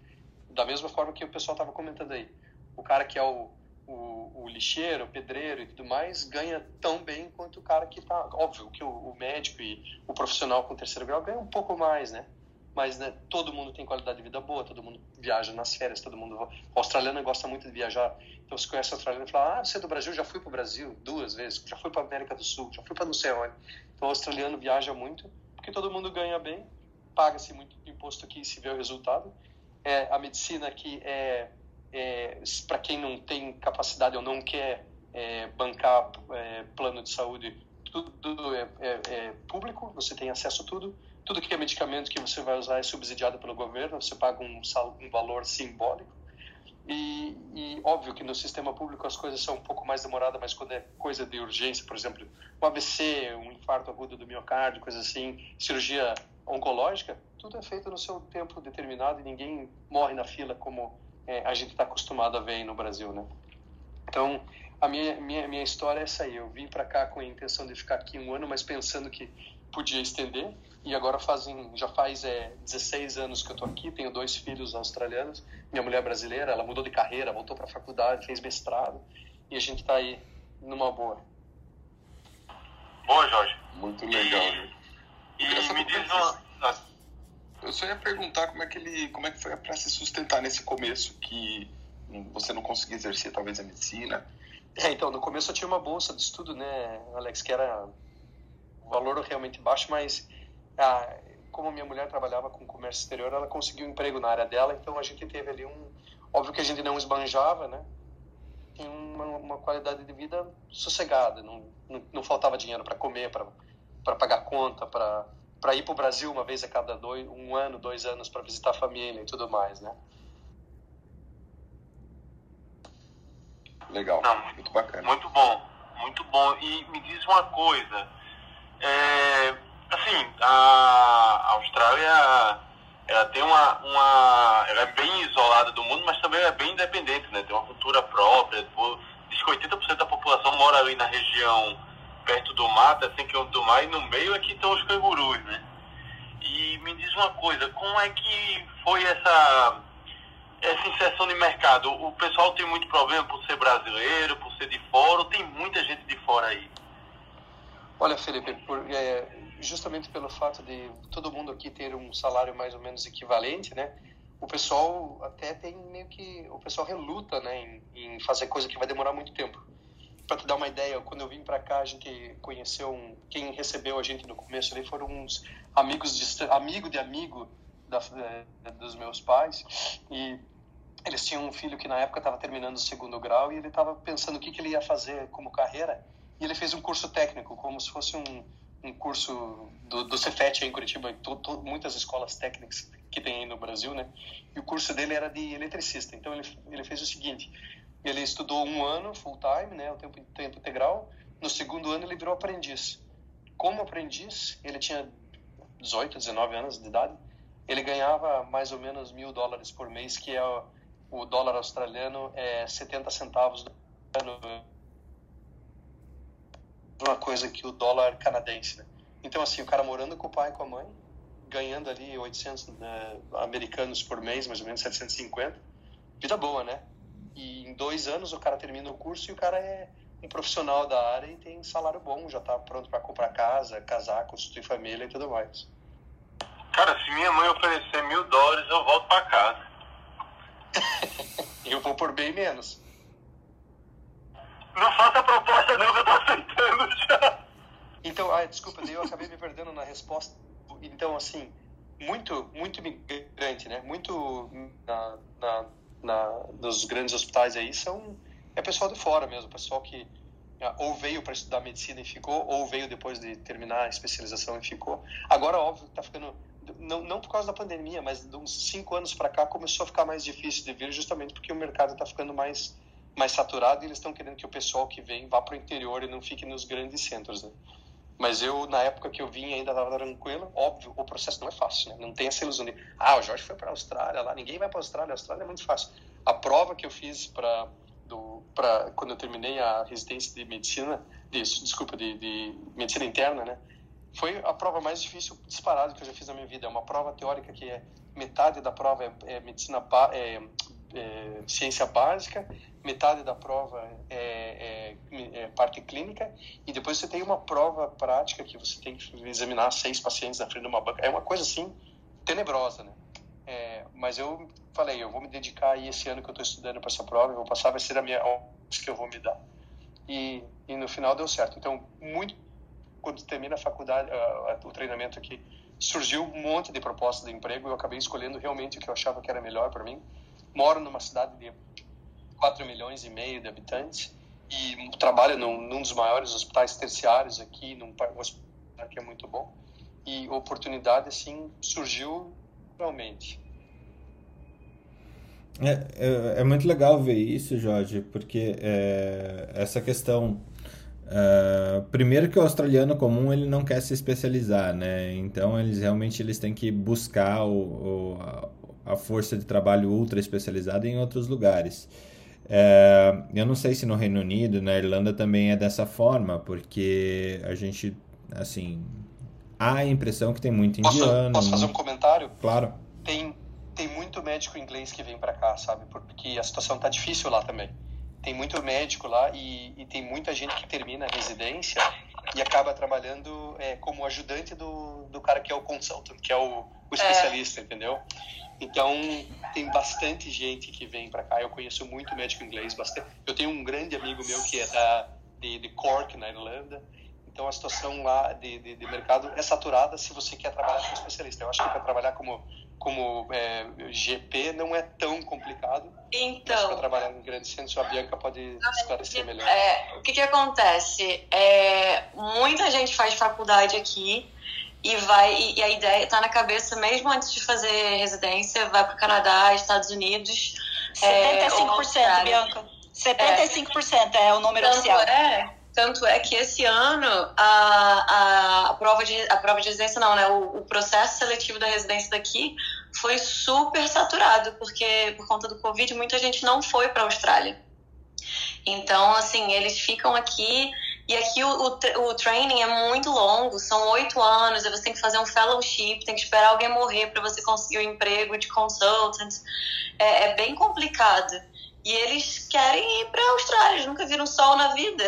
Speaker 9: da mesma forma que o pessoal estava comentando aí. O cara que é o, o, o, lixeiro, o pedreiro e tudo mais ganha tão bem quanto o cara que está. Óbvio que o, o, médico e o profissional com terceiro grau ganha um pouco mais, né? Mas né, todo mundo tem qualidade de vida boa, todo mundo viaja nas férias, todo mundo. O australiano gosta muito de viajar. Então, você conhece o australiano e fala: Ah, você é do Brasil? Já fui para o Brasil duas vezes, já fui para a América do Sul, já fui para não sei onde. Então, o australiano viaja muito porque todo mundo ganha bem, paga-se muito imposto aqui se vê o resultado é, a medicina que é, é para quem não tem capacidade ou não quer é, bancar é, plano de saúde, tudo é, é, é, público, você tem acesso a tudo. Tudo que é medicamento que você vai usar é subsidiado pelo governo, você paga um, um valor simbólico. E, e, óbvio que no sistema público as coisas são um pouco mais demoradas, mas quando é coisa de urgência, por exemplo, um AVC, um infarto agudo do miocárdio, coisa assim, cirurgia oncológica, tudo é feito no seu tempo determinado e ninguém morre na fila como é, a gente está acostumado a ver aí no Brasil, né? Então, a minha, minha, minha história é essa aí. Eu vim para cá com a intenção de ficar aqui um ano, mas pensando que podia estender. E agora fazem, já faz é, 16 anos que eu tô aqui, tenho dois filhos australianos. Minha mulher é brasileira, ela mudou de carreira, voltou para a faculdade, fez mestrado. E a gente está aí numa boa.
Speaker 3: Boa, Jorge.
Speaker 8: Muito legal,
Speaker 3: E, e me diz uma
Speaker 8: eu só ia perguntar como é que ele, como é que foi para se sustentar nesse começo que você não conseguia exercer talvez a medicina.
Speaker 9: É, então no começo eu tinha uma bolsa de estudo, né, Alex, que era um valor realmente baixo, mas ah, como minha mulher trabalhava com comércio exterior, ela conseguiu um emprego na área dela, então a gente teve ali um, óbvio que a gente não esbanjava, né, tem uma, uma qualidade de vida sossegada, não, não, não faltava dinheiro para comer, para pagar conta, para para ir para o Brasil uma vez a cada dois, um ano, dois anos para visitar a família e tudo mais, né?
Speaker 8: Legal, Não, muito bacana.
Speaker 3: Muito bom, muito bom. E me diz uma coisa, é, assim, a Austrália ela tem uma, uma. Ela é bem isolada do mundo, mas também é bem independente, né? Tem uma cultura própria. Diz que 80% da população mora ali na região perto do mar, a 100 km do mar, e no meio é que estão os cangurus, né? E me diz uma coisa, como é que foi essa, essa inserção de mercado? O pessoal tem muito problema por ser brasileiro, por ser de fora, ou tem muita gente de fora aí?
Speaker 9: Olha, Felipe, por, é, justamente pelo fato de todo mundo aqui ter um salário mais ou menos equivalente, né? O pessoal até tem meio que o pessoal reluta, né, em, em fazer coisa que vai demorar muito tempo. Para te dar uma ideia, quando eu vim para cá, a gente conheceu um, quem recebeu a gente no começo ali foram uns amigos de amigo de amigo da, da, dos meus pais e eles tinham um filho que na época estava terminando o segundo grau e ele estava pensando o que, que ele ia fazer como carreira e ele fez um curso técnico, como se fosse um, um curso do, do Cefet em Curitiba, to, to, muitas escolas técnicas que tem aí no Brasil, né? E o curso dele era de eletricista. Então ele, ele fez o seguinte: ele estudou um ano full time, né, o tempo, tempo integral. No segundo ano ele virou aprendiz. Como aprendiz, ele tinha 18, 19 anos de idade. Ele ganhava mais ou menos mil dólares por mês, que é o, dólar australiano é 70 centavos do ano uma coisa que o dólar canadense, né? Então, assim, o cara morando com o pai e com a mãe, ganhando ali 800 né, americanos por mês, mais ou menos 750, vida boa, né? E em dois anos o cara termina o curso e o cara é um profissional da área e tem salário bom, já tá pronto para comprar casa, casar, constituir família e tudo mais.
Speaker 3: Cara, se minha mãe oferecer mil dólares, eu volto para casa.
Speaker 9: eu vou por bem menos.
Speaker 3: Não faça proposta não, que eu tô aceitando já.
Speaker 9: Então, ah, desculpa, eu acabei me perdendo na resposta. Então, assim, muito, muito imigrante, né? Muito na, na, na, nos grandes hospitais aí são é pessoal de fora mesmo, pessoal que ah, ou veio para estudar medicina e ficou, ou veio depois de terminar a especialização e ficou. Agora, óbvio, está ficando não, não por causa da pandemia, mas de uns cinco anos para cá começou a ficar mais difícil de vir, justamente porque o mercado está ficando mais mais saturado e eles estão querendo que o pessoal que vem vá para o interior e não fique nos grandes centros, né? Mas eu, na época que eu vim, ainda estava tranquilo. Óbvio, o processo não é fácil, né? Não tem essa ilusão de, ah, o Jorge foi para a Austrália, lá ninguém vai para a Austrália, a Austrália é muito fácil. A prova que eu fiz para para quando eu terminei a residência de medicina, de, desculpa, de, de, medicina interna, né? Foi a prova mais difícil disparada que eu já fiz na minha vida. É uma prova teórica que é metade da prova é, é medicina é, é, ciência básica, metade da prova é, é, parte clínica e depois você tem uma prova prática que você tem que examinar seis pacientes na frente de uma banca. É uma coisa assim tenebrosa, né? É, mas eu falei, eu vou me dedicar aí esse ano que eu estou estudando para essa prova, eu vou passar, vai ser a minha que eu vou me dar. E, e no final deu certo. Então, muito quando termina a faculdade, uh, o treinamento aqui, surgiu um monte de propostas de emprego e eu acabei escolhendo realmente o que eu achava que era melhor para mim. Moro numa cidade de 4 milhões e meio de habitantes e trabalho num, num dos maiores hospitais terciários aqui, num hospital que é muito bom. E oportunidade, assim, surgiu realmente.
Speaker 1: É, é, é, muito legal ver isso, Jorge, porque é, essa questão. É, primeiro que o australiano comum ele não quer se especializar, né? Então eles realmente eles têm que buscar o, o a, a força de trabalho ultra especializada em outros lugares. É, eu não sei se no Reino Unido, na Irlanda também é dessa forma, porque a gente, assim, há a impressão que tem muito indiano.
Speaker 9: Posso, posso fazer um comentário?
Speaker 1: Claro.
Speaker 9: Tem, tem muito médico inglês que vem para cá, sabe? Porque a situação tá difícil lá também. Tem muito médico lá e, e tem muita gente que termina a residência e acaba trabalhando é, como ajudante do, do cara que é o consultant, que é o, o especialista, é. entendeu? Então, tem bastante gente que vem para cá. Eu conheço muito médico inglês. Bastante. Eu tenho um grande amigo meu que é da, de, de Cork, na Irlanda. Então, a situação lá de, de, de, mercado é saturada se você quer trabalhar como especialista. Eu acho que para trabalhar como, como é, GP não é tão complicado.
Speaker 5: Então.
Speaker 9: Para trabalhar em grandes centros, a Bianca pode esclarecer melhor.
Speaker 5: É, o que, que acontece? É, muita gente faz faculdade aqui e vai e, a ideia está na cabeça mesmo antes de fazer residência vai para o Canadá Estados Unidos
Speaker 2: 75% é, Bianca. 75% é, é o número
Speaker 5: tanto
Speaker 2: oficial.
Speaker 5: é tanto é que esse ano a, a, prova de a prova de residência não né? O, o processo seletivo da residência daqui foi super saturado, porque por conta do Covid muita gente não foi para a Austrália. Então, assim, eles ficam aqui e aqui o, o, o training é muito longo, são oito anos, aí você tem que fazer um fellowship, tem que esperar alguém morrer para você conseguir o um emprego de consultant. É, é, bem complicado. E eles querem ir para a Austrália, eles nunca viram sol na vida.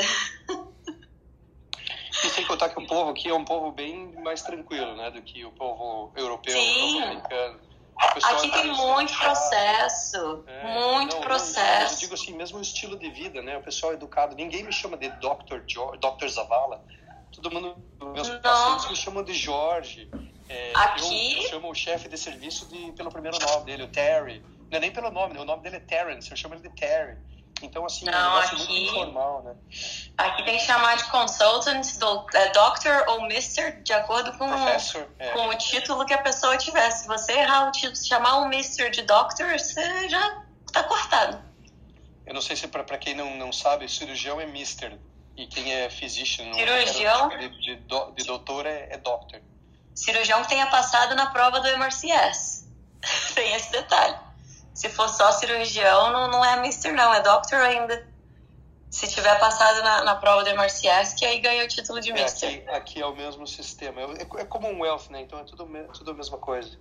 Speaker 9: E sem contar que o povo aqui é um povo bem mais tranquilo, né, do que o povo europeu, Sim. o povo americano.
Speaker 5: Aqui tem muito processo, é, muito não, processo. Não,
Speaker 9: eu digo assim, mesmo o estilo de vida, né? O pessoal é educado. Ninguém me chama de Dr. George, Dr. Zavala. Todo mundo, meus não. pacientes me chamam de Jorge. É,
Speaker 5: Aqui...
Speaker 9: Eu, eu, chamo o chefe de serviço de, pelo primeiro nome dele, o Terry. Não é nem pelo nome, né? o nome dele é Terrence, eu chamo ele de Terry. Então, assim, não, é um negócio aqui, muito informal, né?
Speaker 5: Aqui tem que chamar de consultant, do, é, doctor ou mister, de acordo com, é. com o título que a pessoa tiver. Se você errar o título, chamar um mister de doctor, você já está cortado.
Speaker 9: Eu não sei se para quem não, não sabe, cirurgião é mister. E quem é physician,
Speaker 5: cirurgião,
Speaker 9: de, de, de doutor é, é doctor.
Speaker 5: Cirurgião que tenha passado na prova do MRCS. tem esse detalhe. Se for só cirurgião, não, não é Mister, não, é Doctor ainda. Se tiver passado na, na prova do MRCS, que aí ganha o título de Mister.
Speaker 9: É, aqui, aqui, é o mesmo sistema. É, é Commonwealth, né? Então é tudo, tudo a mesma coisa.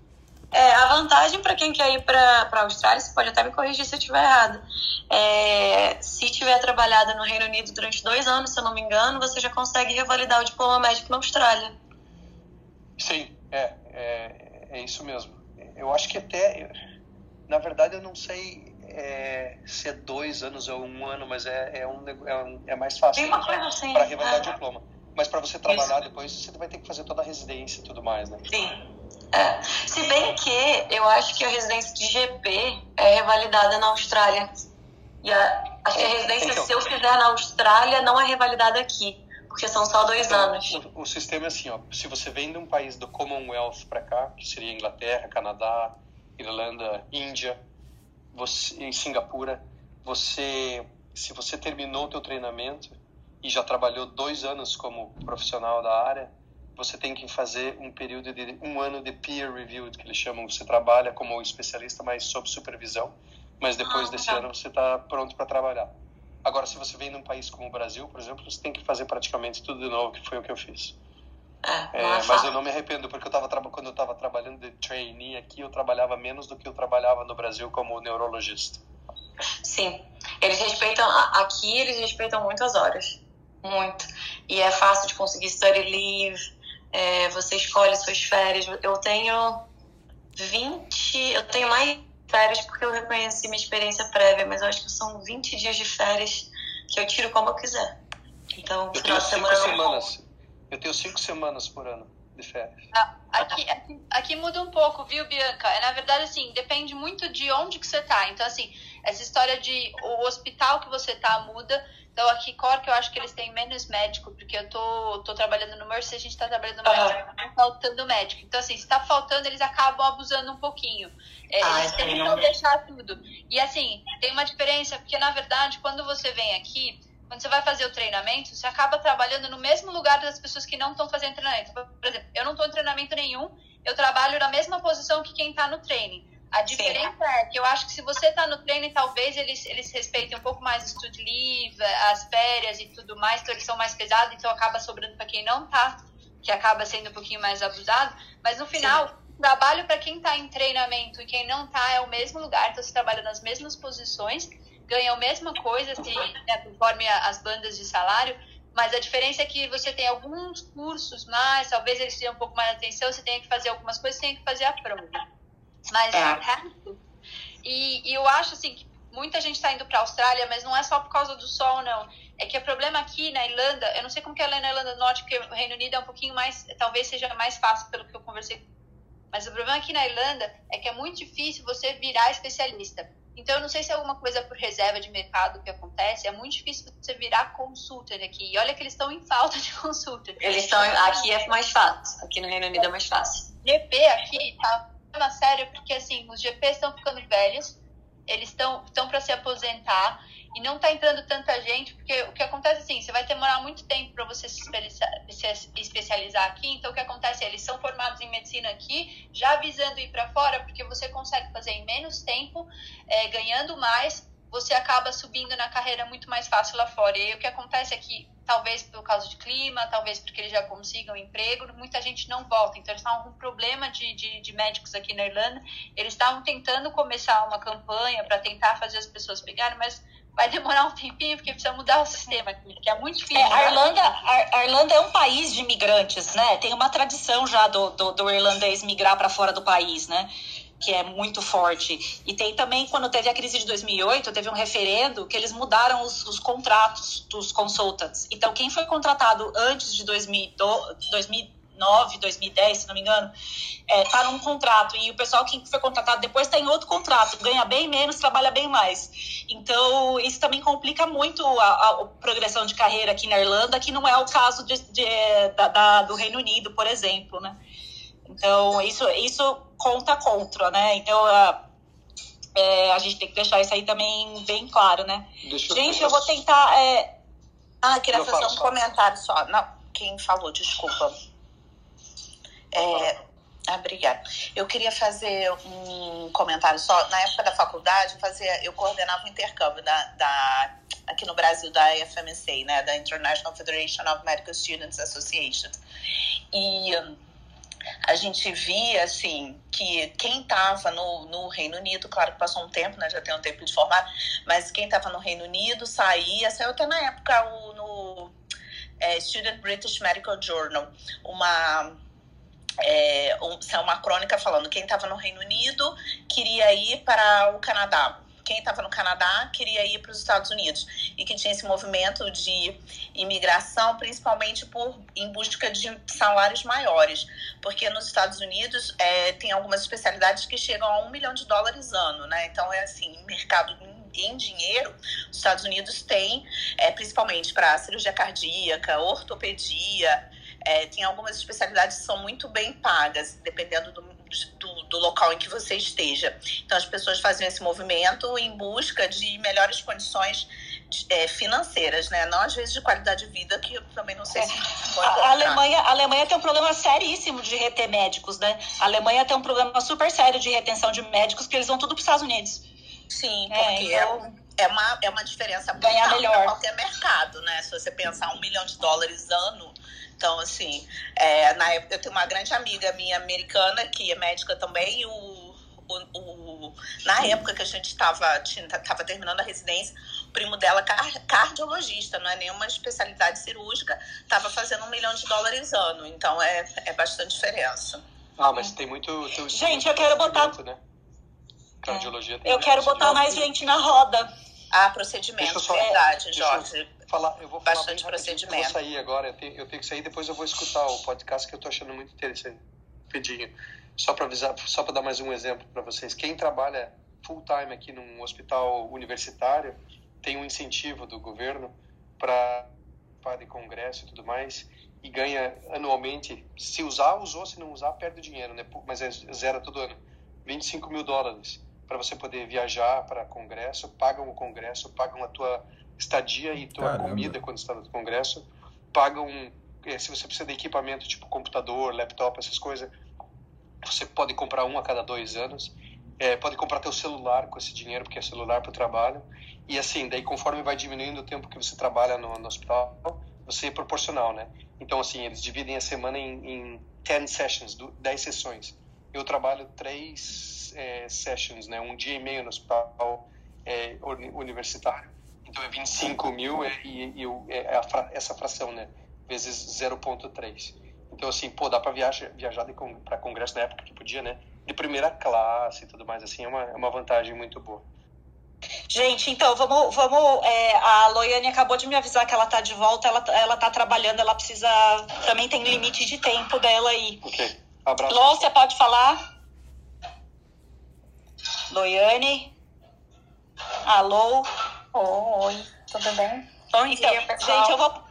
Speaker 5: É, a vantagem para quem quer ir para a Austrália, você pode até me corrigir se eu estiver errado. É, se tiver trabalhado no Reino Unido durante dois anos, se eu não me engano, você já consegue revalidar o diploma médico na Austrália.
Speaker 9: Sim, é, é, é isso mesmo. Eu acho que até na verdade, eu não sei é, se é dois anos ou um ano, mas é, é, um, é, um, é mais fácil
Speaker 5: assim,
Speaker 9: para revalidar o diploma. Mas para você trabalhar Isso. depois, você vai ter que fazer toda a residência e tudo mais, né?
Speaker 5: Sim. É. Se bem que eu acho que a residência de GP é revalidada na Austrália. E a, acho que a residência, então, se eu fizer na Austrália, não é revalidada aqui. Porque são só dois então, anos.
Speaker 9: O, o, sistema é assim, ó. Se você vem de um país do Commonwealth para cá, que seria Inglaterra, Canadá, Irlanda, Índia, você, em Singapura, você, se você terminou o teu treinamento e já trabalhou dois anos como profissional da área, você tem que fazer um período de um ano de peer review, que eles chamam. Você trabalha como especialista, mas sob supervisão, mas depois ah, desse tá. ano você está pronto para trabalhar. Agora, se você vem num país como o Brasil, por exemplo, você tem que fazer praticamente tudo de novo, que foi o que eu fiz. É, é mas eu não me arrependo, porque eu tava, quando eu estava trabalhando de trainee aqui, eu trabalhava menos do que eu trabalhava no Brasil como neurologista.
Speaker 5: Sim, eles respeitam, aqui eles respeitam muitas horas, muito. E é fácil de conseguir study leave, é, você escolhe suas férias. Eu tenho 20, eu tenho mais férias porque eu reconheci minha experiência prévia, mas eu acho que são 20 dias de férias que eu tiro como eu quiser. Então,
Speaker 9: eu final de semana. Semanas. Eu tenho cinco semanas por ano de férias.
Speaker 4: Ah, aqui, aqui, aqui, muda um pouco, viu, Bianca? É, na verdade, assim, depende muito de onde que você tá. Então, assim, essa história de o hospital que você tá muda. Então, aqui, Cork, eu acho que eles têm menos médico, porque eu tô, tô trabalhando no Mercy, a gente tá trabalhando no Mercy, tá faltando médico. Então, assim, se tá faltando, eles acabam abusando um pouquinho. É, ah, eles tentam não deixar tudo. E, assim, tem uma diferença, porque, na verdade, quando você vem aqui quando você vai fazer o treinamento, você acaba trabalhando no mesmo lugar das pessoas que não estão fazendo treinamento. Por exemplo, eu não estou em treinamento nenhum, eu trabalho na mesma posição que quem está no training. A diferença Sim. é que eu acho que se você está no training, talvez eles, eles respeitem um pouco mais o study leave, as férias e tudo mais, então eles são mais pesados, então acaba sobrando para quem não está, que acaba sendo um pouquinho mais abusado. Mas no final, Sim. o trabalho para quem está em treinamento e quem não está é o mesmo lugar, então você trabalha nas mesmas posições ganham a mesma coisa, assim, né, conforme as bandas de salário, mas a diferença é que você tem alguns cursos mais, talvez eles tenham um pouco mais de atenção, você tem que fazer algumas coisas, tem que fazer a prova. Mas é. resto. E, e, eu acho assim que muita gente está indo para a Austrália, mas não é só por causa do sol, não. É que o problema aqui na Irlanda, eu não sei como que é lá na Irlanda do Norte, porque o Reino Unido é um pouquinho mais, talvez seja mais fácil pelo que eu conversei. Mas o problema aqui na Irlanda é que é muito difícil você virar especialista. Então, eu não sei se é alguma coisa por reserva de mercado que acontece. É muito difícil você virar consultant aqui. E olha que eles estão em falta de consultant.
Speaker 5: Eles estão. Aqui é mais fácil. Aqui no Reino Unido é mais fácil.
Speaker 4: GP aqui tá uma sério porque assim os GPs estão ficando velhos. Eles estão para se aposentar. E não tá entrando tanta gente, porque o que acontece assim, você vai demorar muito tempo para você se especializar aqui, então o que acontece é, eles são formados em medicina aqui, já visando ir para fora, porque você consegue fazer em menos tempo, é, ganhando mais, você acaba subindo na carreira muito mais fácil lá fora. E aí o que acontece é que, talvez por causa de clima, talvez porque eles já consigam emprego, muita gente não volta. Então, eles estavam com um problema de, de, de médicos aqui na Irlanda. Eles estavam tentando começar uma campanha para tentar fazer as pessoas pegarem, mas vai demorar um tempinho, porque precisa mudar o sistema aqui, que é muito difícil.
Speaker 2: É, a, Irlanda, a, a, Irlanda é um país de imigrantes, né? Tem uma tradição já do, do, do irlandês migrar para fora do país, né? que é muito forte. E tem também, quando teve a crise de 2008, teve um referendo que eles mudaram os, os contratos dos consultants. Então, quem foi contratado antes de 2000, 2009, 2010, se não me engano, está é, tá num contrato. E o pessoal que foi contratado depois está em outro contrato, ganha bem menos, trabalha bem mais. Então, isso também complica muito a, a progressão de carreira aqui na Irlanda, que não é o caso de, de, da, da, do Reino Unido, por exemplo, né? Então, isso, isso conta contra, né? Então, a, é, a gente tem que deixar isso aí também bem claro, né? Deixa gente, eu, eu vou tentar. É...
Speaker 10: Ah, queria fazer um só. comentário só. Não, quem falou, desculpa. É, ah, obrigada. Eu queria fazer um comentário só. Na época da faculdade, eu, fazia, eu coordenava o intercâmbio da, da, aqui no Brasil da IFMC, né, da International Federation of Medical Students Association. E a gente via, assim, que quem estava no, no Reino Unido, claro que passou um tempo, né, já tem um tempo de formar, mas quem estava no Reino Unido saía, saiu até na época o, no é, Student British Medical Journal, uma é, um, uma crônica falando quem estava no Reino Unido queria ir para o Canadá. Quem estava no Canadá queria ir para os Estados Unidos. E que tinha esse movimento de imigração, principalmente por em busca de salários maiores, porque nos Estados Unidos é, tem algumas especialidades que chegam a um milhão de dólares ano, né? Então é assim, mercado em dinheiro, os Estados Unidos tem, é, principalmente para cirurgia cardíaca, ortopedia, é, tem algumas especialidades que são muito bem pagas, dependendo do, do, do, local em que você esteja. Então, as pessoas faziam esse movimento em busca de melhores condições é, financeiras, né? Não às vezes de qualidade de vida, que eu também não sei se.
Speaker 2: É. A, a, Alemanha, a Alemanha tem um problema seríssimo de reter médicos, né? A Alemanha tem um problema super sério de retenção de médicos, porque eles vão tudo para os Estados Unidos.
Speaker 10: Sim, é, porque é, então, é, uma, é uma diferença ganhar melhor qualquer mercado, né? Se você pensar um milhão de dólares ano então, assim, é, na época, eu tenho uma grande amiga minha americana, que é médica também, e o, o, o na época que a gente estava terminando a residência, o primo dela, cardiologista, não é nenhuma especialidade cirúrgica, estava fazendo um milhão de dólares ano. Então, é, é bastante diferença.
Speaker 9: Ah, mas tem muito.
Speaker 2: Tem gente, eu quero botar. Né? Cardiologia Eu quero botar mais gente na roda.
Speaker 10: Ah, procedimento, só, verdade, Jorge.
Speaker 9: Falar, eu vou falar Bastante procedimento. Eu vou sair agora, eu tenho, eu tenho que sair, depois eu vou escutar o podcast que eu tô achando muito interessante. Pedinho. Só para avisar, só para dar mais um exemplo para vocês. Quem trabalha full time aqui num hospital universitário tem um incentivo do governo para de congresso e tudo mais e ganha anualmente, se usar, usou, se não usar, perde dinheiro, né? Mas é zero todo ano. 25 mil dólares para você poder viajar para congresso, pagam o congresso, pagam a tua estadia e tua Caramba. comida quando está no congresso, pagam eh, se você precisa de equipamento tipo computador, laptop, essas coisas, você pode comprar um a cada dois anos. É, pode comprar teu celular com esse dinheiro, porque é celular para o trabalho. E assim, daí conforme vai diminuindo o tempo que você trabalha no, no hospital, você é proporcional, né? Então, assim, eles dividem a semana em, em 10 sessions, 10 sessões. Eu trabalho três é, sessions, né? Um dia e meio no hospital é, universitário. Então é 25 mil é, e, e é a, essa fração, né? Vezes 0,3. Então, assim, pô, dá para viajar, viajar para congresso na época que podia, né? De primeira classe e tudo mais, assim, é uma, é uma vantagem muito boa.
Speaker 2: Gente, então, vamos. vamos é, a Loiane acabou de me avisar que ela tá de volta, ela, ela tá trabalhando, ela precisa. Também tem limite de tempo dela aí.
Speaker 9: Ok. Abraço.
Speaker 2: Lô, você pode falar? Loiane? Alô?
Speaker 11: Oi, tudo bem?
Speaker 2: Bom então, dia. Gente, eu vou,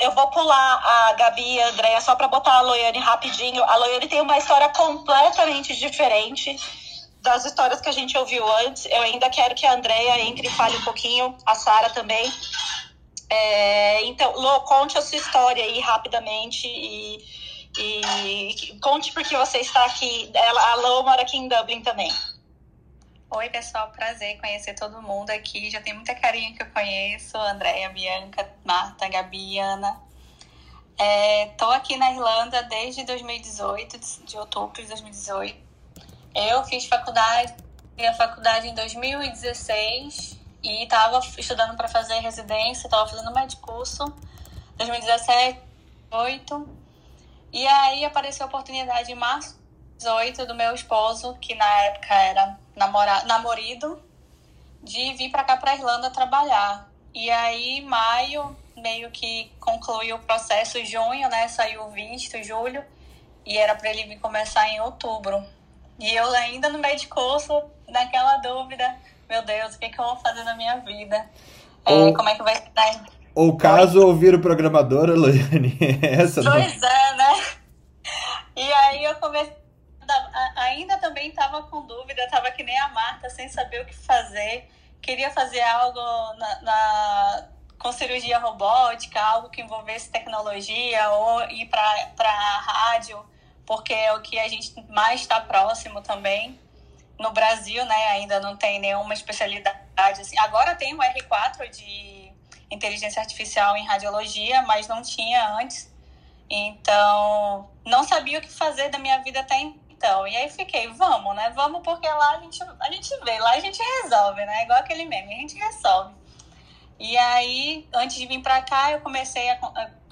Speaker 2: eu vou pular a Gabi e a Andréia só para botar a Loiane rapidinho. A Loiane tem uma história completamente diferente das histórias que a gente ouviu antes, eu ainda quero que a Andrea entre e fale um pouquinho, a Sara também. É, então, Lô, conte a sua história aí rapidamente e, e conte porque você está aqui. Ela, a Lô mora aqui em Dublin também.
Speaker 11: Oi, pessoal, prazer conhecer todo mundo aqui. Já tem muita carinha que eu conheço: Andréia, Bianca, Marta, Gabi, Ana. É, aqui na Irlanda desde 2018, de outubro de 2018. Eu fiz faculdade, a faculdade em 2016 e estava estudando para fazer residência, estava fazendo um curso 2017, 2018. E aí apareceu a oportunidade em março 18 do meu esposo, que na época era namora, namorido, de vir para cá para Irlanda trabalhar. E aí, maio, meio que concluiu o processo, junho, né? Saiu o visto, julho, e era para ele vir começar em outubro. E eu ainda no meio de curso, naquela dúvida, meu Deus, o que, que eu vou fazer na minha vida? É, ou, como é que vai ser?
Speaker 1: Ou caso ouvir o programador, Loiane, essa
Speaker 11: Pois não... é, né? E aí eu comecei, ainda também estava com dúvida, estava que nem a Marta, sem saber o que fazer. Queria fazer algo na, na com cirurgia robótica, algo que envolvesse tecnologia, ou ir para a rádio, porque é o que a gente mais está próximo também. No Brasil, né, ainda não tem nenhuma especialidade. Assim. Agora tem o R4 de inteligência artificial em radiologia, mas não tinha antes. Então, não sabia o que fazer da minha vida até então. E aí fiquei, vamos, né? Vamos porque lá a gente, a gente vê, lá a gente resolve, né? Igual aquele meme, a gente resolve. E aí, antes de vir para cá, eu comecei a,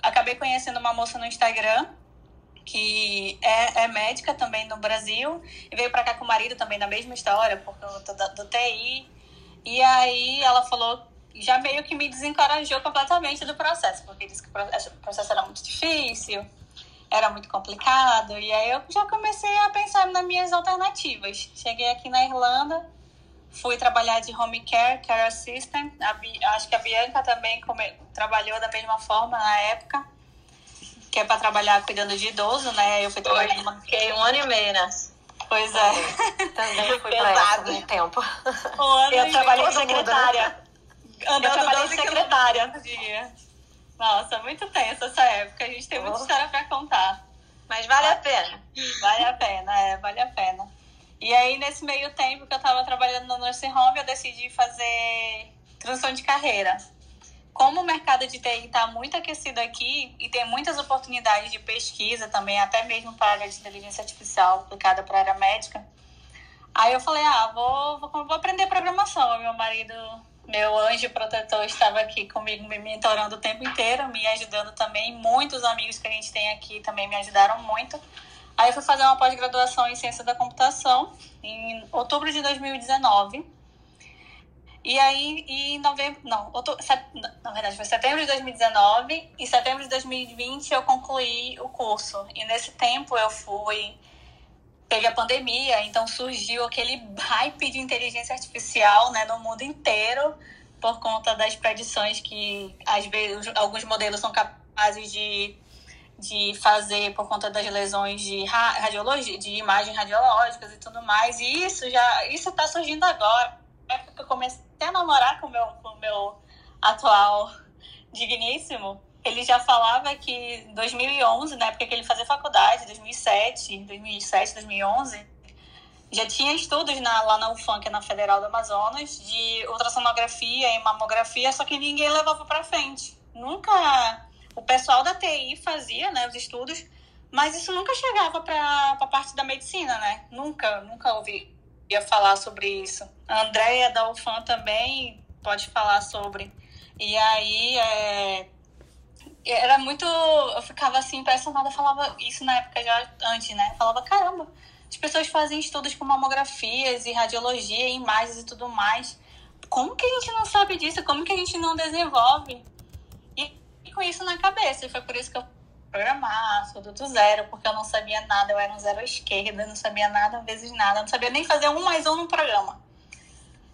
Speaker 11: acabei conhecendo uma moça no Instagram que é, é médica também no Brasil e veio para cá com o marido também na mesma história por conta do, do TI. E aí ela falou já meio que me desencorajou completamente do processo, porque disse que o processo era muito difícil, era muito complicado, e aí eu já comecei a pensar nas minhas alternativas. Cheguei aqui na Irlanda, Fui trabalhar de home care, care assistant. A, acho que a Bianca também come, trabalhou da mesma forma na época. Que é para trabalhar cuidando de idoso, né? Eu fui trabalhar
Speaker 5: uma... Fiquei um ano e meio, né?
Speaker 11: Pois é.
Speaker 7: Também fui por um tempo.
Speaker 2: Um eu trabalhei de secretária. Andando eu trabalhei de secretária.
Speaker 11: Nossa, muito tenso essa época. A gente tem muita história para contar.
Speaker 5: Mas vale a pena.
Speaker 11: Vale a pena, é, vale a pena. E aí, nesse meio tempo que eu estava trabalhando no nursing home, eu decidi fazer transição de carreira. Como o mercado de TI está muito aquecido aqui e tem muitas oportunidades de pesquisa também, até mesmo para a área de inteligência artificial aplicada para a área médica, aí eu falei, ah, vou, vou, vou aprender programação. Meu marido, meu anjo protetor, estava aqui comigo me mentorando o tempo inteiro, me ajudando também. Muitos amigos que a gente tem aqui também me ajudaram muito. Aí eu fui fazer uma pós-graduação em ciência da computação em outubro de 2019. E aí, em novembro, não, outubro, set, na verdade foi setembro de 2019. Em setembro de 2020 eu concluí o curso. E nesse tempo eu fui. Teve a pandemia, então surgiu aquele hype de inteligência artificial né, no mundo inteiro, por conta das predições que às vezes alguns modelos são capazes de de fazer por conta das lesões de radiologia, de imagens radiológicas e tudo mais. E isso já isso está surgindo agora. É porque eu comecei a namorar com meu, o meu atual digníssimo. Ele já falava que em 2011, na época que ele fazia faculdade, 2007, 2007, 2011, já tinha estudos na, lá na UFAM, que é na Federal do Amazonas, de ultrassonografia e mamografia, só que ninguém levava para frente. Nunca o pessoal da TI fazia, né, os estudos, mas isso nunca chegava para a parte da medicina, né? Nunca, nunca ouvi ia falar sobre isso. A Andrea da UFAM também pode falar sobre. E aí, é, era muito. Eu ficava assim, impressionada, falava isso na época já antes, né? Falava, caramba, as pessoas fazem estudos com mamografias e radiologia, e imagens e tudo mais. Como que a gente não sabe disso? Como que a gente não desenvolve? com isso na cabeça. E foi por isso que eu programar tudo do zero, porque eu não sabia nada, eu era um zero esquerda, não sabia nada vezes nada, não sabia nem fazer um mais um no programa.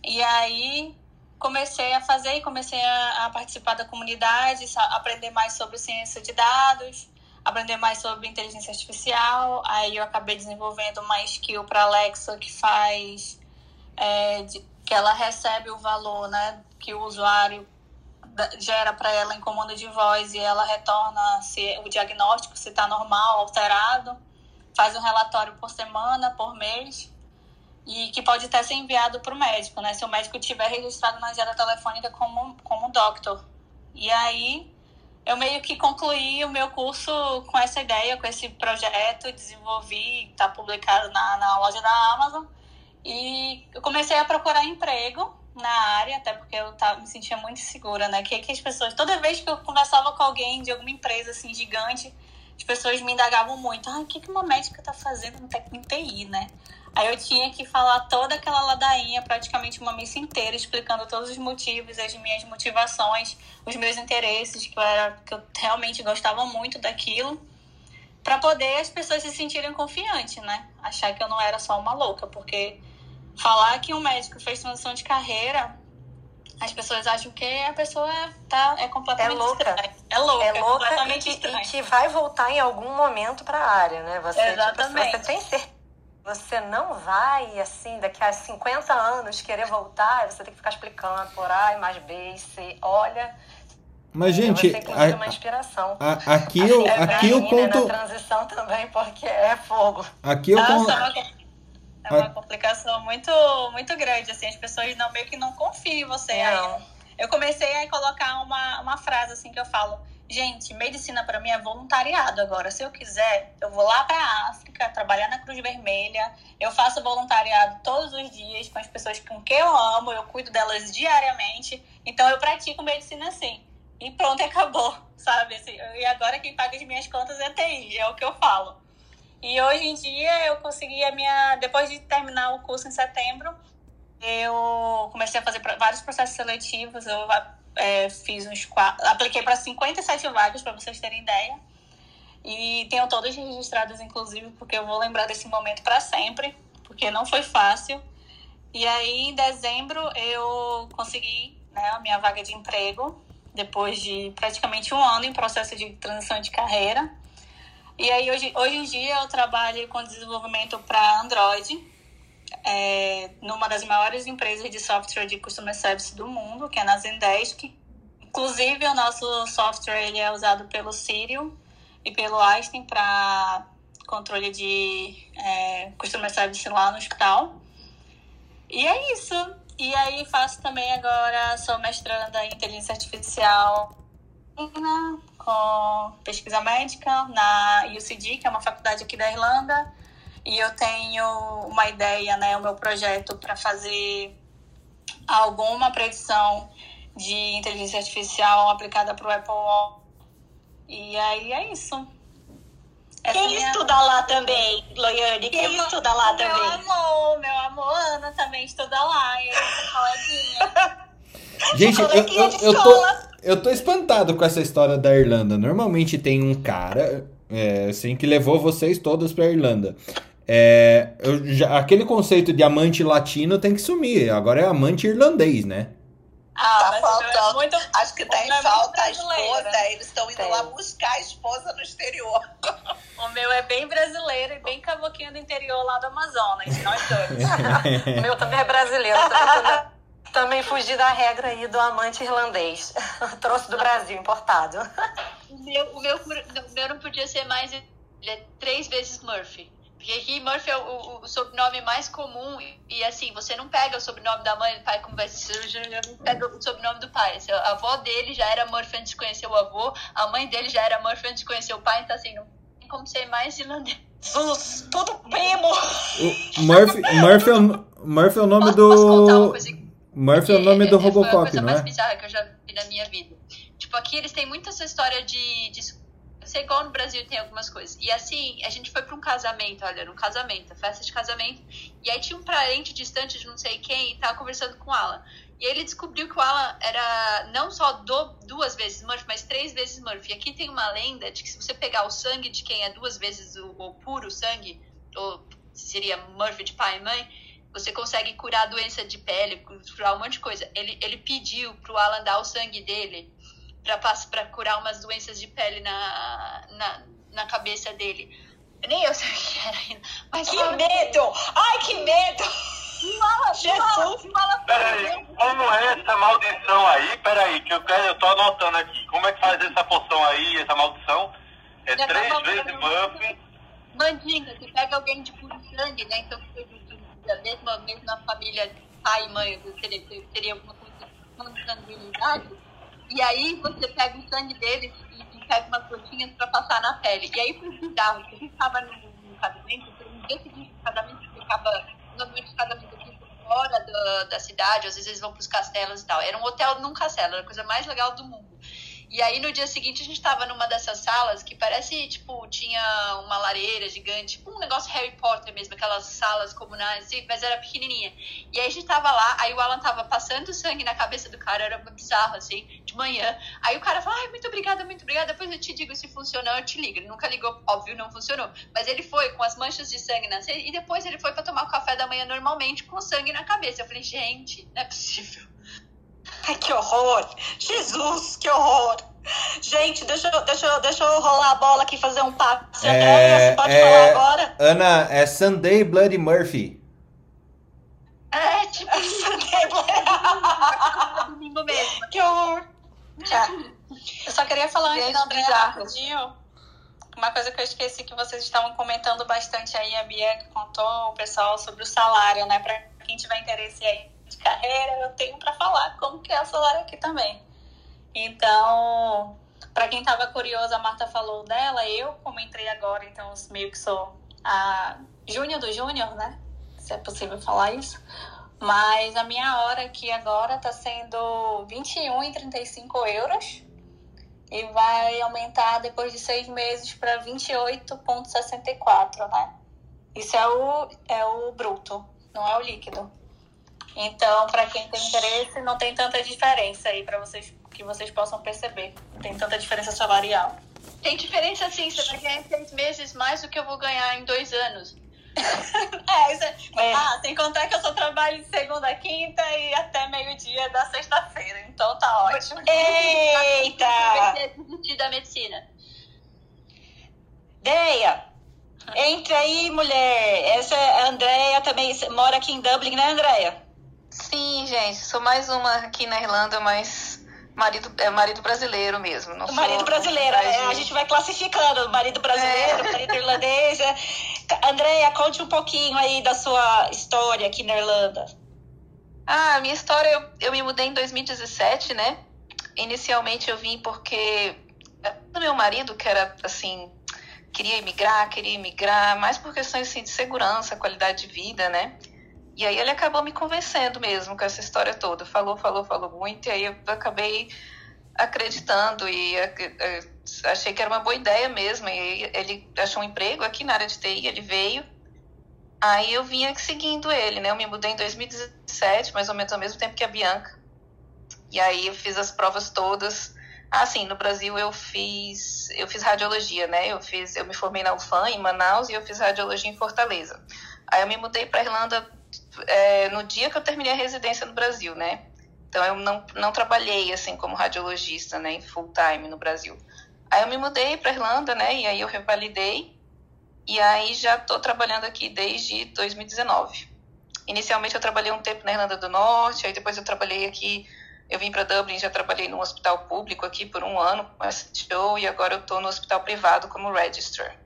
Speaker 11: E aí comecei a fazer e comecei a, a, participar da comunidade, aprender mais sobre ciência de dados. aprender mais sobre inteligência artificial. Aí eu acabei desenvolvendo uma skill para Alexa que faz é, de, que ela recebe o valor, né, que o usuário gera para ela em comando de voz e ela retorna se o diagnóstico se está normal, alterado, faz um relatório por semana, por mês e que pode até ser enviado para o médico, né? Se o médico tiver registrado na agenda telefônica como como doctor. E aí eu meio que concluí o meu curso com essa ideia, com esse projeto, desenvolvi, está publicado na, na loja da Amazon e eu comecei a procurar emprego na área, até porque eu tava, me sentia muito segura, né? Que, que as pessoas, toda vez que eu conversava com alguém de alguma empresa assim gigante, as pessoas me indagavam muito: ah, o que, que uma médica tá fazendo no TI, né? Aí eu tinha que falar toda aquela ladainha, praticamente uma missa inteira, explicando todos os motivos, as minhas motivações, os meus interesses, que eu, era, que eu realmente gostava muito daquilo, para poder as pessoas se sentirem confiantes, né? Achar que eu não era só uma louca, porque falar que um médico fez transição de carreira, as pessoas acham que a pessoa tá, é completamente
Speaker 7: é louca.
Speaker 11: Estranha. É louca,
Speaker 7: é louca completamente e, que, e que vai voltar em algum momento para a área, né? Você,
Speaker 11: Exatamente.
Speaker 7: Tipo, você tem certeza você não vai, assim, daqui a 50 anos querer voltar, você tem que ficar explicando por A e mais B e C. Olha,
Speaker 1: mas, gente,
Speaker 7: a, uma inspiração.
Speaker 1: A, aqui eu, é aqui eu conto.
Speaker 7: Na transição também, porque é fogo.
Speaker 1: Aqui eu conto.
Speaker 11: É uma complicação muito, muito grande, assim, as pessoas não, meio que não confiam em você. Não. Aí, eu comecei a colocar uma, uma frase assim que eu falo, gente, medicina para mim é voluntariado agora. Se eu quiser, eu vou lá para África, trabalhar na Cruz Vermelha, eu faço voluntariado todos os dias com as pessoas com quem eu amo, eu cuido delas diariamente, então eu pratico medicina assim. E pronto, acabou, sabe? Assim, e agora quem paga as minhas contas é TI, é o que eu falo. E hoje em dia eu consegui a minha. Depois de terminar o curso em setembro, eu comecei a fazer vários processos seletivos. Eu é, fiz uns quatro. Apliquei para 57 vagas, para vocês terem ideia. E tenho todas registradas, inclusive, porque eu vou lembrar desse momento para sempre, porque não foi fácil. E aí, em dezembro, eu consegui né, a minha vaga de emprego, depois de praticamente um ano em processo de transição de carreira. E aí, hoje, hoje em dia, eu trabalho com desenvolvimento para Android, é, numa das maiores empresas de software de Customer Service do mundo, que é na Zendesk. Inclusive, o nosso software ele é usado pelo Sirio e pelo Einstein para controle de é, Customer Service lá no hospital. E é isso. E aí faço também agora, sou mestranda em inteligência artificial com pesquisa médica na UCD, que é uma faculdade aqui da Irlanda. E eu tenho uma ideia, né, o meu projeto para fazer alguma predição de inteligência artificial aplicada para o Apple E aí é isso.
Speaker 2: Essa Quem minha... estuda lá também, Loiane? Quem eu, estuda lá
Speaker 11: meu
Speaker 2: também?
Speaker 11: Meu amor, meu amor, Ana também estuda lá. E eu coleguinha.
Speaker 1: Gente, eu, eu, eu, tô, eu tô espantado com essa história da Irlanda. Normalmente tem um cara, é, assim, que levou vocês todos pra Irlanda. É, já, aquele conceito de amante latino tem que sumir. Agora é amante irlandês, né?
Speaker 10: Ah, tá faltando. É muito, acho que tem é falta a esposa. Eles estão indo tem. lá buscar a esposa no exterior.
Speaker 11: O meu é bem brasileiro e bem cavoquinho do interior lá do Amazonas, nós dois.
Speaker 7: o meu também é brasileiro. Também, também fugi da regra aí do amante irlandês. Trouxe do Brasil, importado.
Speaker 4: O meu, o meu, o meu não podia ser mais. Ele é três vezes Murphy. Porque aqui Murphy é o, o, sobrenome mais comum e, e, assim, você não pega o sobrenome da mãe, do pai, como vai ser, pega o sobrenome do pai. A avó dele já era Murphy antes de conhecer o avô, a mãe dele já era Murphy antes de conhecer o pai, então assim, não tem como ser mais irlandês.
Speaker 2: Tudo primo!
Speaker 1: O Murphy, Murphy, é o, Murphy é o nome posso, do... Posso Murphy é o nome do Robocop, não é? Foi a coisa mais
Speaker 4: bizarra que eu já vi na minha vida. Tipo, aqui eles têm muito essa história de, de ser igual no Brasil tem algumas coisas. E assim, a gente foi para um casamento, olha, um casamento, festa de casamento. E aí tinha um parente distante de não sei quem e tava conversando com o Alan. E ele descobriu que o Alan era não só do, duas vezes Murphy, mas três vezes Murphy. E aqui tem uma lenda de que se você pegar o sangue de quem é duas vezes o, o puro sangue, ou seria Murphy de pai e mãe, você consegue curar a doença de pele, curar um monte de coisa. Ele, ele pediu pro Alan dar o sangue dele para curar umas doenças de pele na, na, na cabeça dele. Nem eu sei o que era ainda. Mas
Speaker 5: que medo! Ai, que medo!
Speaker 4: Fala,
Speaker 5: Jesus!
Speaker 4: Fala,
Speaker 3: Peraí, como é essa maldição aí? Peraí, que eu, quero, eu tô anotando aqui. Como é que faz essa poção aí, essa maldição? É
Speaker 4: Já
Speaker 3: três
Speaker 4: tava
Speaker 3: vezes buff.
Speaker 4: Mandinga, você pega alguém de puro sangue, né? Então, você da mesma, mesma família, pai e mãe, teria, você teria alguma coisa de sanguinidade. E aí você pega o sangue deles e, e pega umas gotinhas pra passar na pele. E aí foi bizarro, porque a gente tava no, no casamento, no dia seguinte do casamento, ficava, normalmente o casamento aqui fora da, da cidade, às vezes eles vão pros castelos e tal. Era um hotel num castelo, era a coisa mais legal do mundo. E aí no dia seguinte a gente tava numa dessas salas que parece, tipo, tinha uma lareira gigante, tipo um negócio Harry Potter mesmo, aquelas salas comunais, assim, mas era pequenininha. E aí a gente tava lá, aí o Alan tava passando sangue na cabeça do cara, era bizarro, assim, de manhã. Aí o cara falou, ai, muito obrigada, muito obrigada, depois eu te digo se funcionou, eu te ligo. Ele nunca ligou, óbvio, não funcionou. Mas ele foi com as manchas de sangue na e depois ele foi pra tomar o café da manhã normalmente com sangue na cabeça. Eu falei, gente, não é possível.
Speaker 5: Ai, que horror! Jesus, que horror! Gente, deixa, eu- deixa, deixa eu rolar a bola aqui e fazer um passe. Andréia, você pode falar agora?
Speaker 1: Ana, é Sunday Bloody Murphy.
Speaker 4: É, tipo, domingo mesmo.
Speaker 5: Que horror!
Speaker 11: Tá. Eu só queria falar antes
Speaker 4: Gente,
Speaker 11: da Andréia rapidinho. Uma coisa que eu esqueci que vocês estavam comentando bastante aí, a Bia que contou o pessoal sobre o salário, né? Pra quem tiver interesse aí de carreira, eu tenho pra falar como que é o salário aqui também. Então, pra quem tava curioso, a Marta falou dela, eu como entrei agora, então meio que sou a júnior do júnior, né? Se é possível falar isso. Mas a minha hora aqui agora tá sendo 21,35 euros e vai aumentar depois de seis meses para 28,64, né? Isso é o, é o bruto, não é o líquido. Então, para quem tem interesse, não tem tanta diferença aí para vocês que vocês possam perceber. Não tem tanta diferença salarial.
Speaker 4: Tem diferença sim, você vai ganhar em seis meses mais do que eu vou ganhar em dois anos.
Speaker 11: É, isso é... Ah, sem contar que eu só trabalho de segunda a quinta e até meio-dia da sexta-feira. Então tá ótimo.
Speaker 5: Eita!
Speaker 4: Vai da medicina.
Speaker 5: Deia, entra aí, mulher. Essa é a Andréia também mora aqui em Dublin, né, Andréia?
Speaker 12: Sim, gente, sou mais uma aqui na Irlanda, mas marido, é marido brasileiro mesmo. Não
Speaker 5: marido brasileiro, é, a gente vai classificando, marido brasileiro,
Speaker 12: É.
Speaker 5: marido irlandês. é. Andréia, conte um pouquinho aí da sua história aqui na Irlanda.
Speaker 12: Ah, minha história, eu, eu me mudei em 2017, né? Inicialmente eu vim porque o meu marido, que era assim, queria imigrar, queria imigrar, mais por questões assim, de segurança, qualidade de vida, né? E aí ele acabou me convencendo mesmo com essa história toda. Falou, falou, falou muito, e aí eu acabei acreditando e ac- eh, achei que era uma boa ideia mesmo. E ele achou um emprego aqui na área de TI, ele veio. Aí eu vinha seguindo ele, né? Eu me mudei em 2017, mais ou menos ao mesmo tempo que a Bianca. E aí eu fiz as provas todas. Ah, sim, no Brasil eu fiz eu fiz radiologia, né? Eu fiz eu me formei na UFAM em Manaus e eu fiz radiologia em Fortaleza. Aí eu me mudei para Irlanda é, no dia que eu terminei a residência no Brasil, né? Então eu não, não trabalhei assim como radiologista, né, full time no Brasil. Aí eu me mudei para Irlanda, né? E aí eu revalidei e aí já estou trabalhando aqui desde 2019. Inicialmente eu trabalhei um tempo na Irlanda do Norte, aí depois eu trabalhei aqui, eu vim para Dublin, já trabalhei num hospital público aqui por um ano como STO e agora eu estou no hospital privado como registrar.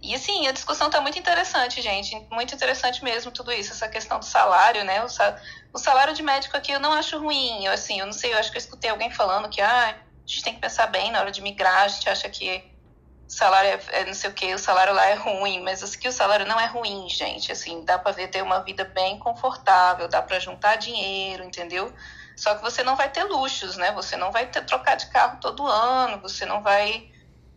Speaker 12: E assim, a discussão está muito interessante, gente, muito interessante mesmo tudo isso, essa questão do salário, né? O, sa o salário de médico aqui eu não acho ruim, eu, assim, eu não sei, eu acho que eu escutei alguém falando que ah, a gente tem que pensar bem na hora de migrar, a gente acha que salário é, é não sei o que, o salário lá é ruim, mas aqui o salário não é ruim, gente. Assim, dá para ver ter uma vida bem confortável, dá para juntar dinheiro, entendeu? Só que você não vai ter luxos, né? Você não vai ter trocar de carro todo ano, você não vai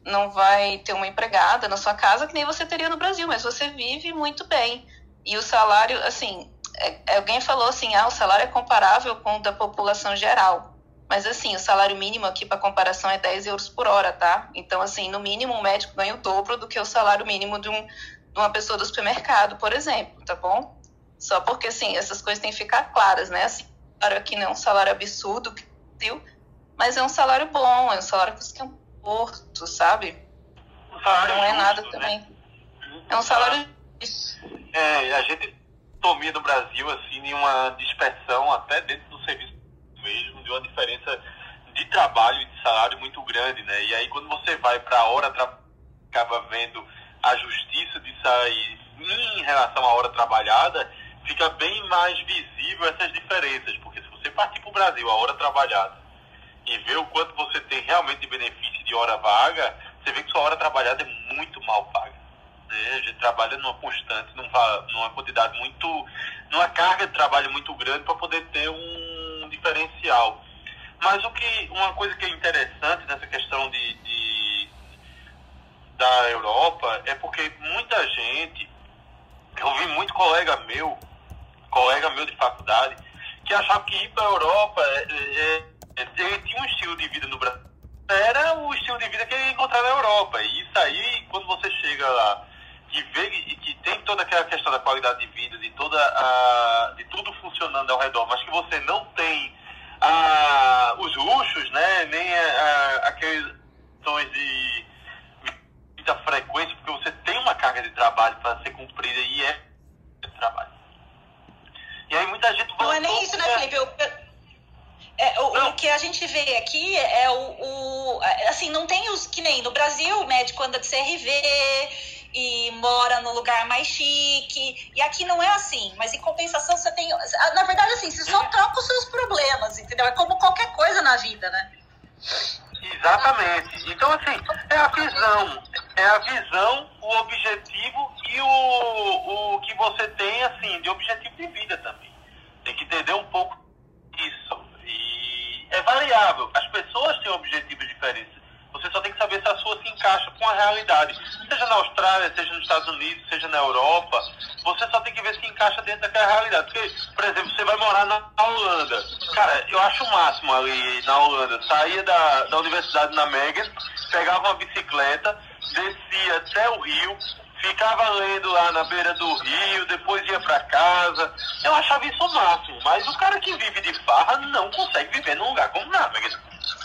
Speaker 12: não vai ter uma empregada na sua casa que nem você teria no Brasil, mas você vive muito bem. E o salário, assim, é, alguém falou assim, ah, o salário é comparável com o da população geral. Mas assim, o salário mínimo aqui para comparação é 10 euros por hora, tá? Então, assim, no mínimo um médico ganha o dobro do que o salário mínimo de, um, de uma pessoa do supermercado, por exemplo, tá bom? Só porque, assim, essas coisas têm que ficar claras, né? Assim, o salário aqui não é um salário absurdo, mas é um salário bom, é um salário que porto, sabe?
Speaker 3: Salário
Speaker 12: Não é
Speaker 3: justo,
Speaker 12: nada
Speaker 3: né?
Speaker 12: também. É um salário.
Speaker 3: É, a gente tomia no Brasil, assim, de uma dispersão até dentro do serviço mesmo, de uma diferença de trabalho e de salário muito grande, né? E aí quando você vai para a hora, acaba vendo a justiça de sair em relação à hora trabalhada, fica bem mais visível essas diferenças, porque se você partir para o Brasil, a hora trabalhada, e ver o quanto você tem realmente de benefício de hora vaga, você vê que sua hora trabalhada é muito mal paga. Né? A gente trabalha numa constante, numa, quantidade muito. numa carga de trabalho muito grande para poder ter um diferencial. Mas o que, uma coisa que é interessante nessa questão de, de da Europa é porque muita gente, eu vi muito colega meu, colega meu de faculdade, que achava que ir para a Europa é, é, ele tinha um estilo de vida no Brasil. Era o estilo de vida que ele ia encontrar na Europa. E isso aí, quando você chega lá e vê e que tem toda aquela questão da qualidade de vida, de toda a, de tudo funcionando ao redor, mas que você não tem a, os luxos, né? Nem a, a, aquelas questões de muita frequência, porque você tem uma carga de trabalho para ser cumprida e é de trabalho. E aí muita gente
Speaker 2: Não é nem isso, né, Felipe? Eu, é, o, o, que a gente vê aqui é o, o, Assim, não tem os. Que nem no Brasil, o médico anda de CRV e mora no lugar mais chique. E aqui não é assim. Mas em compensação, você tem. Na verdade, assim, você só troca os seus problemas, entendeu? É como qualquer coisa na vida, né?
Speaker 3: Exatamente. Então, assim, é a visão. É a visão, o objetivo e o, o que você tem, assim, de objetivo de vida também. Tem que entender um pouco isso. É variável. As pessoas têm objetivos diferentes. Você só tem que saber se a sua se encaixa com a realidade. Seja na Austrália, seja nos Estados Unidos, seja na Europa, você só tem que ver se encaixa dentro daquela realidade. Porque, por exemplo, você vai morar na Holanda. Cara, eu acho o máximo ali na Holanda. Saía da, da universidade na Megen, pegava uma bicicleta, descia até o Rio, ficava lendo lá na beira do rio, depois ia para casa. Eu achava isso o máximo. Mas o cara que vive de farra não consegue viver num lugar como Nármegen.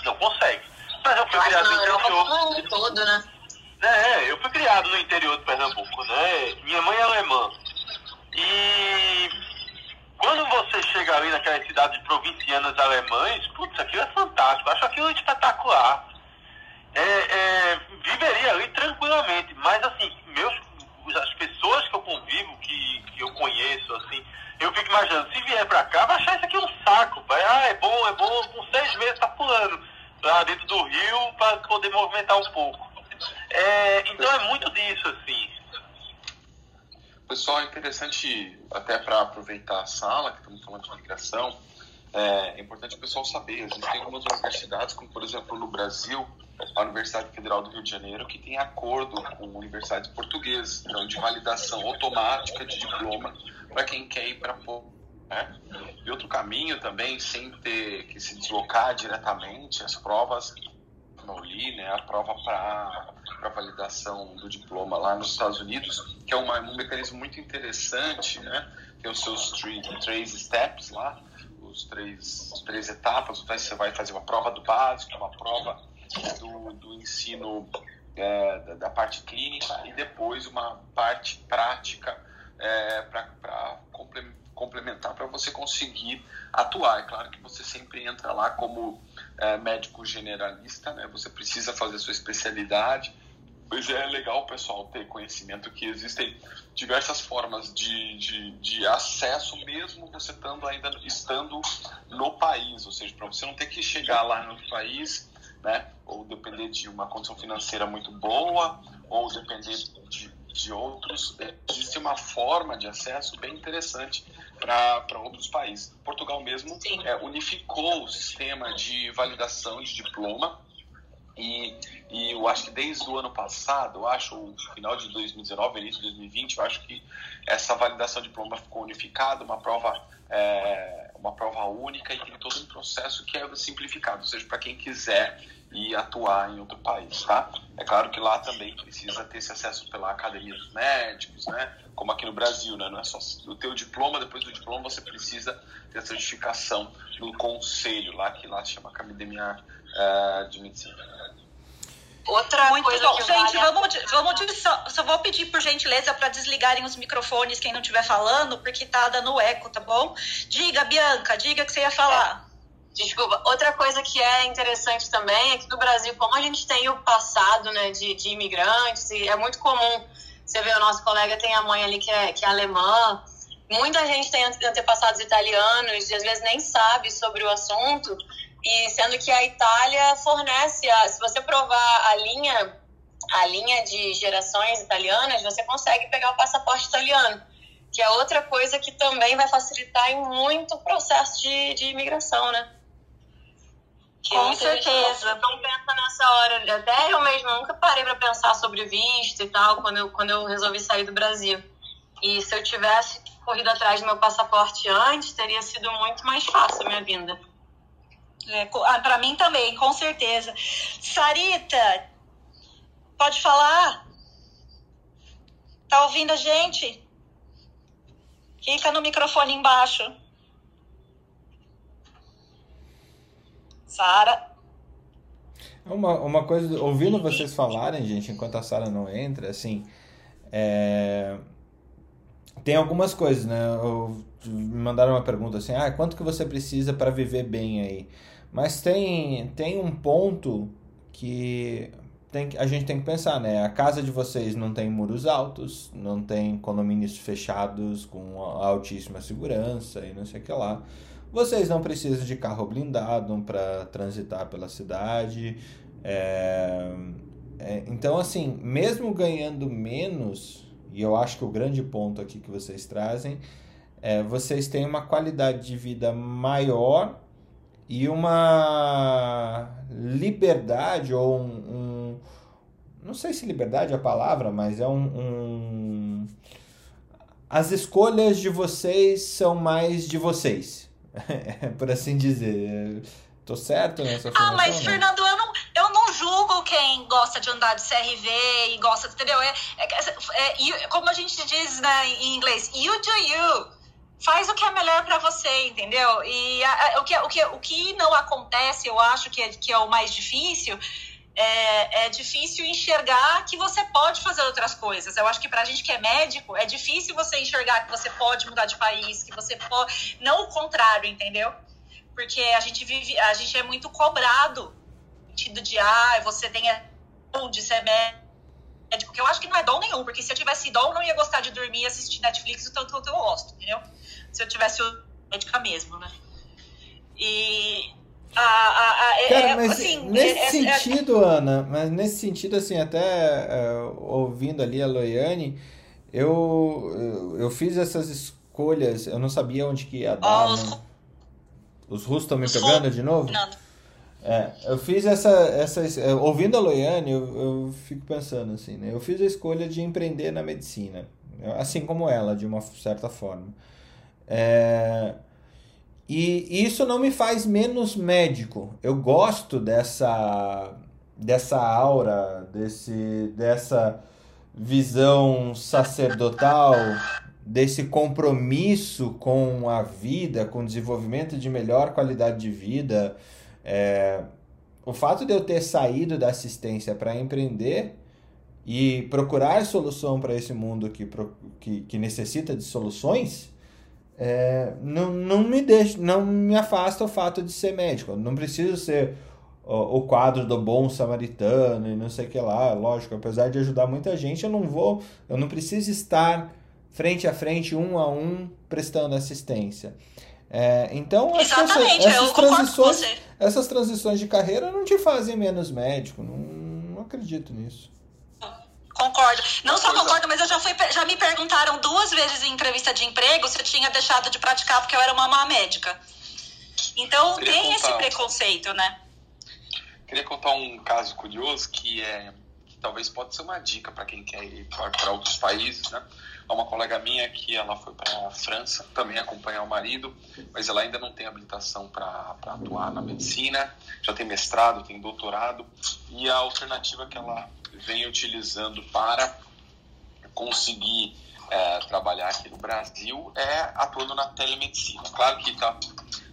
Speaker 3: Não consegue. Mas eu fui criado no interior.
Speaker 2: Todo, né?
Speaker 3: É, eu fui criado no interior de Pernambuco, né? Minha mãe é alemã. E quando você chega ali naquelas cidades provincianas alemães, putz, aquilo é fantástico. Acho aquilo espetacular. É, é, viveria ali tranquilamente, mas assim, meus, as pessoas que eu convivo, que, que eu conheço, assim, eu fico imaginando, se vier pra cá, vai achar isso aqui um saco. Vai, ah, é bom, é bom, com seis meses tá pulando lá dentro do rio para poder movimentar um pouco. É, então é muito disso, assim.
Speaker 8: Pessoal, é interessante, até para aproveitar a sala, que estamos falando de migração, é, é importante o pessoal saber. A gente tem algumas universidades, como por exemplo no Brasil, a Universidade Federal do Rio de Janeiro, que tem acordo com universidades portuguesas, então de validação automática de diploma para quem quer ir para né? E outro caminho também, sem ter que se deslocar diretamente, as provas no né, a prova para validação do diploma lá nos Estados Unidos, que é uma, um mecanismo muito interessante, né, tem os seus three, três steps lá, os três, três etapas, você vai fazer uma prova do básico, uma prova do, do ensino é, da, da, parte clínica e depois uma parte prática é, para complementar para você conseguir atuar. É claro que você sempre entra lá como é, médico generalista, né? Você precisa fazer sua especialidade. Pois é legal o pessoal ter conhecimento que existem diversas formas de, de, de acesso, mesmo você estando ainda estando no país, ou seja, para você não ter que chegar lá no país, né, ou depender de uma condição financeira muito boa, ou depender de, de outros, existe uma forma de acesso bem interessante para outros países. Portugal mesmo é, unificou o sistema de validação de diploma. E, e eu acho que desde o ano passado, eu acho, o final de 2019, início de 2020, eu acho que essa validação de diploma ficou unificada, uma prova, é, uma prova única e tem todo um processo que é simplificado, ou seja, para quem quiser ir atuar em outro país, tá? É claro que lá também precisa ter esse acesso pela academia dos médicos, né? Como aqui no Brasil, né? Não é só o teu diploma, depois do diploma você precisa ter a certificação no conselho lá, que lá se chama Academia uh, de Medicina.
Speaker 5: Outra
Speaker 2: Muito
Speaker 5: coisa
Speaker 2: bom.
Speaker 5: que
Speaker 2: Gente,
Speaker 5: vale
Speaker 2: vamos, vamos só, só vou pedir por gentileza para desligarem os microfones quem não estiver falando, porque tá dando eco, tá bom? Diga, Bianca, diga que você ia falar.
Speaker 5: Desculpa, outra coisa que é interessante também é que no Brasil, como a gente tem o passado né, de, de imigrantes, e é muito comum, você vê o nosso colega tem a mãe ali que é, que é alemã, muita gente tem antepassados italianos e às vezes nem sabe sobre o assunto, e sendo que a Itália fornece, a, se você provar a linha, a linha de gerações italianas, você consegue pegar o passaporte italiano, que é outra coisa que também vai facilitar em muito o processo de, de imigração, né? Que
Speaker 2: Com certeza.
Speaker 5: Não, não pensa nessa hora. Até eu mesmo nunca parei para pensar sobre visto e tal quando eu, quando eu resolvi sair do Brasil. E se eu tivesse corrido atrás do meu passaporte antes, teria sido muito mais fácil a minha vinda.
Speaker 2: É, ah, para mim também, com certeza. Sarita, pode falar? Tá ouvindo a gente? Clica no microfone embaixo. Sara.
Speaker 1: Uma, uma coisa, ouvindo vocês falarem, gente, enquanto a Sara não entra, assim, é, tem algumas coisas, né? Eu- me mandaram uma pergunta assim, ah, quanto que você precisa para viver bem aí? Mas tem, tem um ponto que tem, a gente tem que pensar, né? A casa de vocês não tem muros altos, não tem condomínios fechados com altíssima segurança e não sei o que lá. Vocês não precisam de carro blindado para transitar pela cidade. É, é, então, assim, mesmo ganhando menos, e eu acho que o grande ponto aqui que vocês trazem é vocês têm uma qualidade de vida maior e uma liberdade ou um, um- não sei se liberdade é a palavra, mas é um, um- as escolhas de vocês são mais de vocês, por assim dizer. Tô certo nessa
Speaker 2: Ah,
Speaker 1: afirmação,
Speaker 2: mas
Speaker 1: não?
Speaker 2: Fernando, eu não, eu não julgo quem gosta de andar de CRV e gosta, entendeu? É, é- é- como a gente diz né, em inglês, you do you. Faz o que é melhor pra você, entendeu? E a- a- o, que, o, que, o que não acontece, eu acho que é, que é o mais difícil, é, é difícil enxergar que você pode fazer outras coisas. Eu acho que pra gente que é médico, é difícil você enxergar que você pode mudar de país, que você pode. Não o contrário, entendeu? Porque a gente vive, a gente é muito cobrado no sentido de ah, você tem a de ser médico, que eu acho que não é dom nenhum, porque se eu tivesse dom, eu não ia gostar de dormir e assistir Netflix o tanto quanto eu gosto, entendeu? Se eu tivesse médica mesmo, né? E a, a, a, é-
Speaker 1: Cara,
Speaker 2: é,
Speaker 1: mas
Speaker 2: assim,
Speaker 1: nesse
Speaker 2: é- é-
Speaker 1: sentido, Ana, mas nesse sentido, assim, até é, ouvindo ali a Loiane, eu, eu, eu fiz essas escolhas, eu não sabia onde que ia dar,
Speaker 2: Ó, os
Speaker 1: né? Os russos estão me
Speaker 2: os
Speaker 1: pegando de novo? É, eu fiz essa, essa, é, ouvindo a Loiane, eu, eu fico pensando assim, né? Eu fiz a escolha de empreender na medicina, assim como ela, de uma certa forma. É, e isso não me faz menos médico. Eu gosto dessa, dessa aura, desse, dessa visão sacerdotal, desse compromisso com a vida, com o desenvolvimento de melhor qualidade de vida. É, o fato de eu ter saído da assistência para empreender e procurar solução para esse mundo que, que, que necessita de soluções, é, não, não me deixa, não me afasta o fato de ser médico. Não preciso ser o, o quadro do bom samaritano e não sei o que lá. Lógico, apesar de ajudar muita gente, eu não vou, eu não preciso estar frente a frente, um a um, prestando assistência. É, então,
Speaker 2: Exatamente,
Speaker 1: essas
Speaker 2: com
Speaker 1: transições, essas transições de carreira não te fazem menos médico. Não, não acredito nisso.
Speaker 2: Concordo. Não só concordo, mas eu já, fui, já me perguntaram duas vezes em entrevista de emprego se eu tinha deixado de praticar porque eu era uma má médica. Então
Speaker 8: Queria
Speaker 2: tem esse preconceito, né?
Speaker 8: Queria contar um caso curioso que é que talvez pode ser uma dica para quem quer ir para outros países, né? Uma colega minha que ela foi para a França também acompanhar o marido, mas ela ainda não tem habilitação para atuar na medicina, já tem mestrado, tem doutorado e a alternativa que ela vem utilizando para conseguir é, trabalhar aqui no Brasil é atuando na telemedicina. Claro que está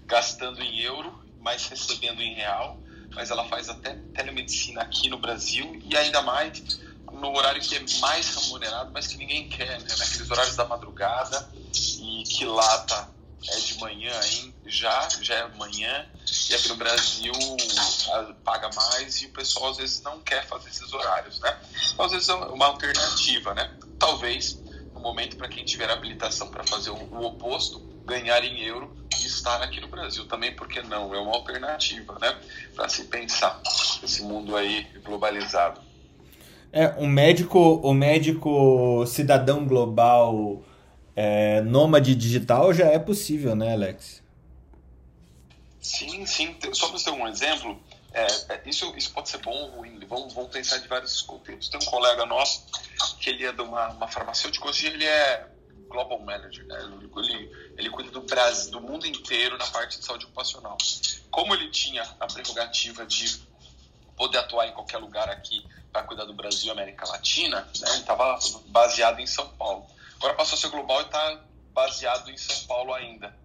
Speaker 8: gastando em euro, mas recebendo em real, mas ela faz até telemedicina aqui no Brasil e ainda mais no horário que é mais remunerado, mas que ninguém quer, né? Naqueles horários da madrugada e que lá tá é de manhã ainda, já, já é manhã, e aqui no Brasil paga mais e o pessoal às vezes não quer fazer esses horários, né? Então, às vezes é uma alternativa, né? Talvez, no momento, para quem tiver habilitação para fazer o, o, oposto, ganhar em euro e estar aqui no Brasil também, porque não? É uma alternativa, né? Para se pensar esse mundo aí globalizado.
Speaker 1: É, o médico, o médico cidadão global é, nômade digital já é possível, né, Alex?
Speaker 8: Sim, sim. Só para você ter um exemplo, é, é, isso, isso pode ser bom ou ruim. Vamos, vamos pensar de vários contextos. Tem um colega nosso que ele é de uma, uma farmacêutica, hoje ele é global manager, né? Ele, ele cuida do Brasil, do mundo inteiro na parte de saúde ocupacional. Como ele tinha a prerrogativa de poder atuar em qualquer lugar aqui para cuidar do Brasil e América Latina, né? ele estava baseado em São Paulo. Agora passou a ser global e está baseado em São Paulo ainda.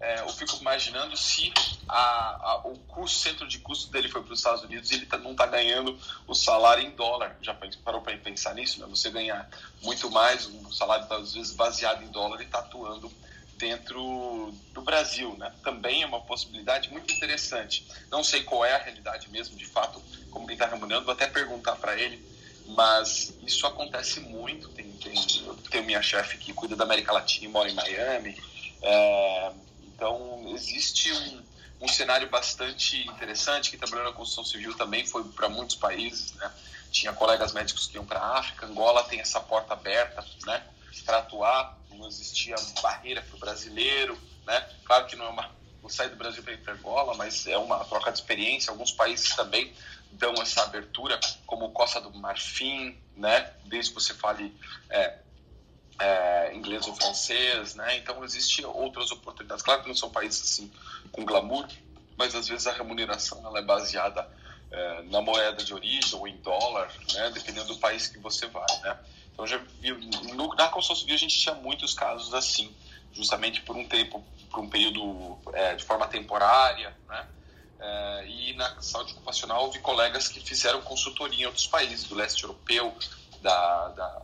Speaker 8: É, eu fico imaginando se a, a, o custo, centro de custo dele foi para os Estados Unidos e ele tá, não está ganhando o salário em dólar. Já parou para pensar nisso? Né? Você ganhar muito mais, um salário às vezes baseado em dólar e está atuando dentro do Brasil, né? Também é uma possibilidade muito interessante. Não sei qual é a realidade mesmo, de fato, como ele está remunerando, vou até perguntar para ele, mas isso acontece muito. Tem, tem, eu tenho minha chefe que cuida da América Latina e mora em Miami, é, então existe um, um cenário bastante interessante. que trabalhando na construção civil também foi para muitos países, né? Tinha colegas médicos que iam para a África, Angola tem essa porta aberta, né? Para atuar não existia barreira para o brasileiro, né? Claro que não é uma não sai do Brasil para ir para Angola, mas é uma troca de experiência. Alguns países também dão essa abertura, como Costa do Marfim, né? Desde que você fale é, é, inglês ou francês, né? Então existem outras oportunidades. Claro que não são países assim com glamour, mas às vezes a remuneração ela é baseada é, na moeda de origem ou em dólar, né? Dependendo do país que você vai, né? Então já vi, no, na construção civil a gente tinha muitos casos assim, justamente por um tempo, por um período é, de forma temporária, né? É, e na saúde ocupacional houve colegas que fizeram consultoria em outros países, do leste europeu, da, da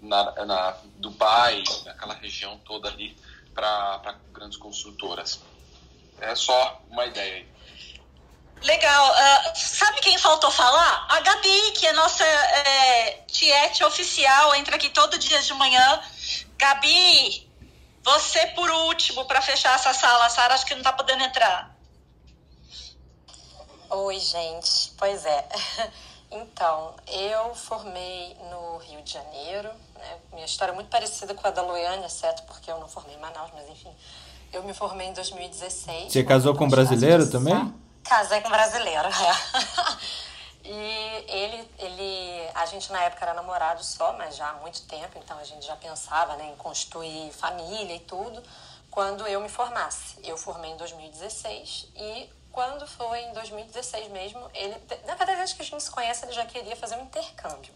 Speaker 8: na, na, Dubai, naquela região toda ali, para grandes construtoras. É só uma ideia aí.
Speaker 2: Legal. Uh, sabe quem faltou falar? A Gabi, que é nossa é, tiete oficial, entra aqui todo dia de manhã. Gabi, você por último para fechar essa sala. A Sara acho que não está podendo entrar.
Speaker 7: Oi, gente. Pois é. Então, eu formei no Rio de Janeiro. Né? Minha história é muito parecida com a da Loiane, exceto porque eu não formei em Manaus, mas enfim. Eu me formei em 2016.
Speaker 1: Você casou com um brasileiro também?
Speaker 7: Casei com um brasileiro, é. E ele, ele, a gente na época era namorado só, mas já há muito tempo, então a gente já pensava né, em constituir família e tudo, quando eu me formasse. Eu formei em 2016 e quando foi em 2016 mesmo, ele, na vez que a gente se conhece, ele já queria fazer um intercâmbio.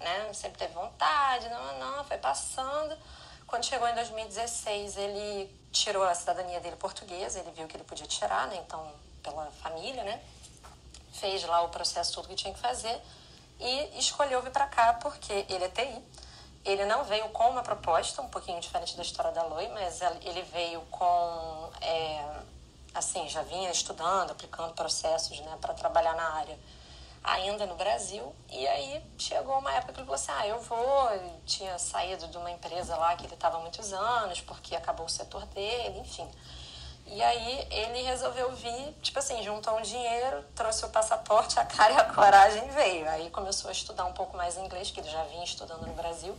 Speaker 7: Né? Sempre teve vontade, não, não, foi passando. Quando chegou em 2016, ele tirou a cidadania dele portuguesa, ele viu que ele podia tirar, né? Então pela família, né? Fez lá o processo tudo que tinha que fazer e escolheu vir para cá porque ele é TI. Ele não veio com uma proposta, um pouquinho diferente da história da Loi, mas ele veio com, é, assim, já vinha estudando, aplicando processos, né, para trabalhar na área ainda no Brasil. E aí chegou uma época que ele falou assim: ah, eu vou. Eu tinha saído de uma empresa lá que ele estava há muitos anos, porque acabou o setor dele, enfim. E aí ele resolveu vir, tipo assim, juntou um dinheiro, trouxe o passaporte, a cara e a coragem veio. Aí começou a estudar um pouco mais inglês, que ele já vinha estudando no Brasil.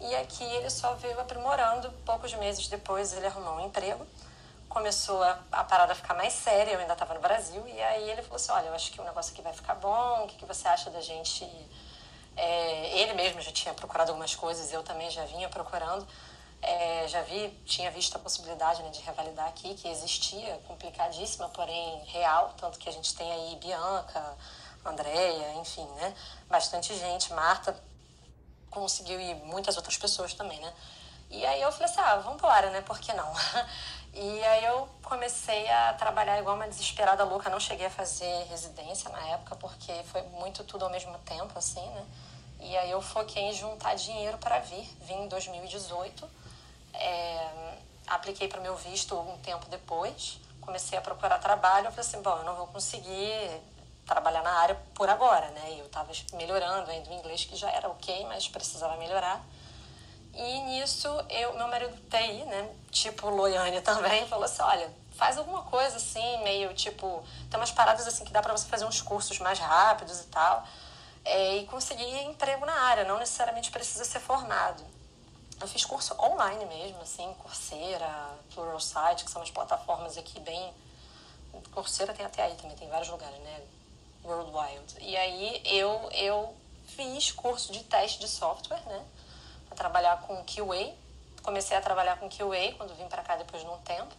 Speaker 7: E aqui ele só veio aprimorando. Poucos meses depois ele arrumou um emprego. Começou a, a parada a ficar mais séria, eu ainda estava no Brasil. E aí ele falou assim, olha, eu acho que o negócio aqui vai ficar bom, o que, que você acha da gente... É, ele mesmo já tinha procurado algumas coisas, eu também já vinha procurando é, já vi, tinha visto a possibilidade né, de revalidar aqui, que existia, complicadíssima, porém real, tanto que a gente tem aí Bianca, Andréia, enfim, né? Bastante gente, Marta conseguiu e muitas outras pessoas também, né? E aí eu falei assim, ah, vamos embora, né? Por que não? E aí eu comecei a trabalhar igual uma desesperada louca. Não cheguei a fazer residência na época, porque foi muito tudo ao mesmo tempo, assim, né? E aí eu foquei em juntar dinheiro para vir. Vim em 2018. É, apliquei para o meu visto um tempo depois. Comecei a procurar trabalho. Eu falei assim, bom, eu não vou conseguir trabalhar na área por agora, né? Eu estava melhorando ainda o inglês, que já era ok, mas precisava melhorar. E nisso, eu, meu marido TI, né, tipo Loiane também, falou assim, olha, faz alguma coisa assim, meio tipo, tem umas paradas assim que dá para você fazer uns cursos mais rápidos e tal, é, e conseguir emprego na área, não necessariamente precisa ser formado. Eu fiz curso online mesmo, assim, Coursera, Pluralsight, que são umas plataformas aqui bem... Coursera tem até aí também, tem vários lugares, né? World Wild. E aí eu, eu fiz curso de teste de software, né? Trabalhar com QA. Comecei a trabalhar com QA quando vim para cá depois de um tempo,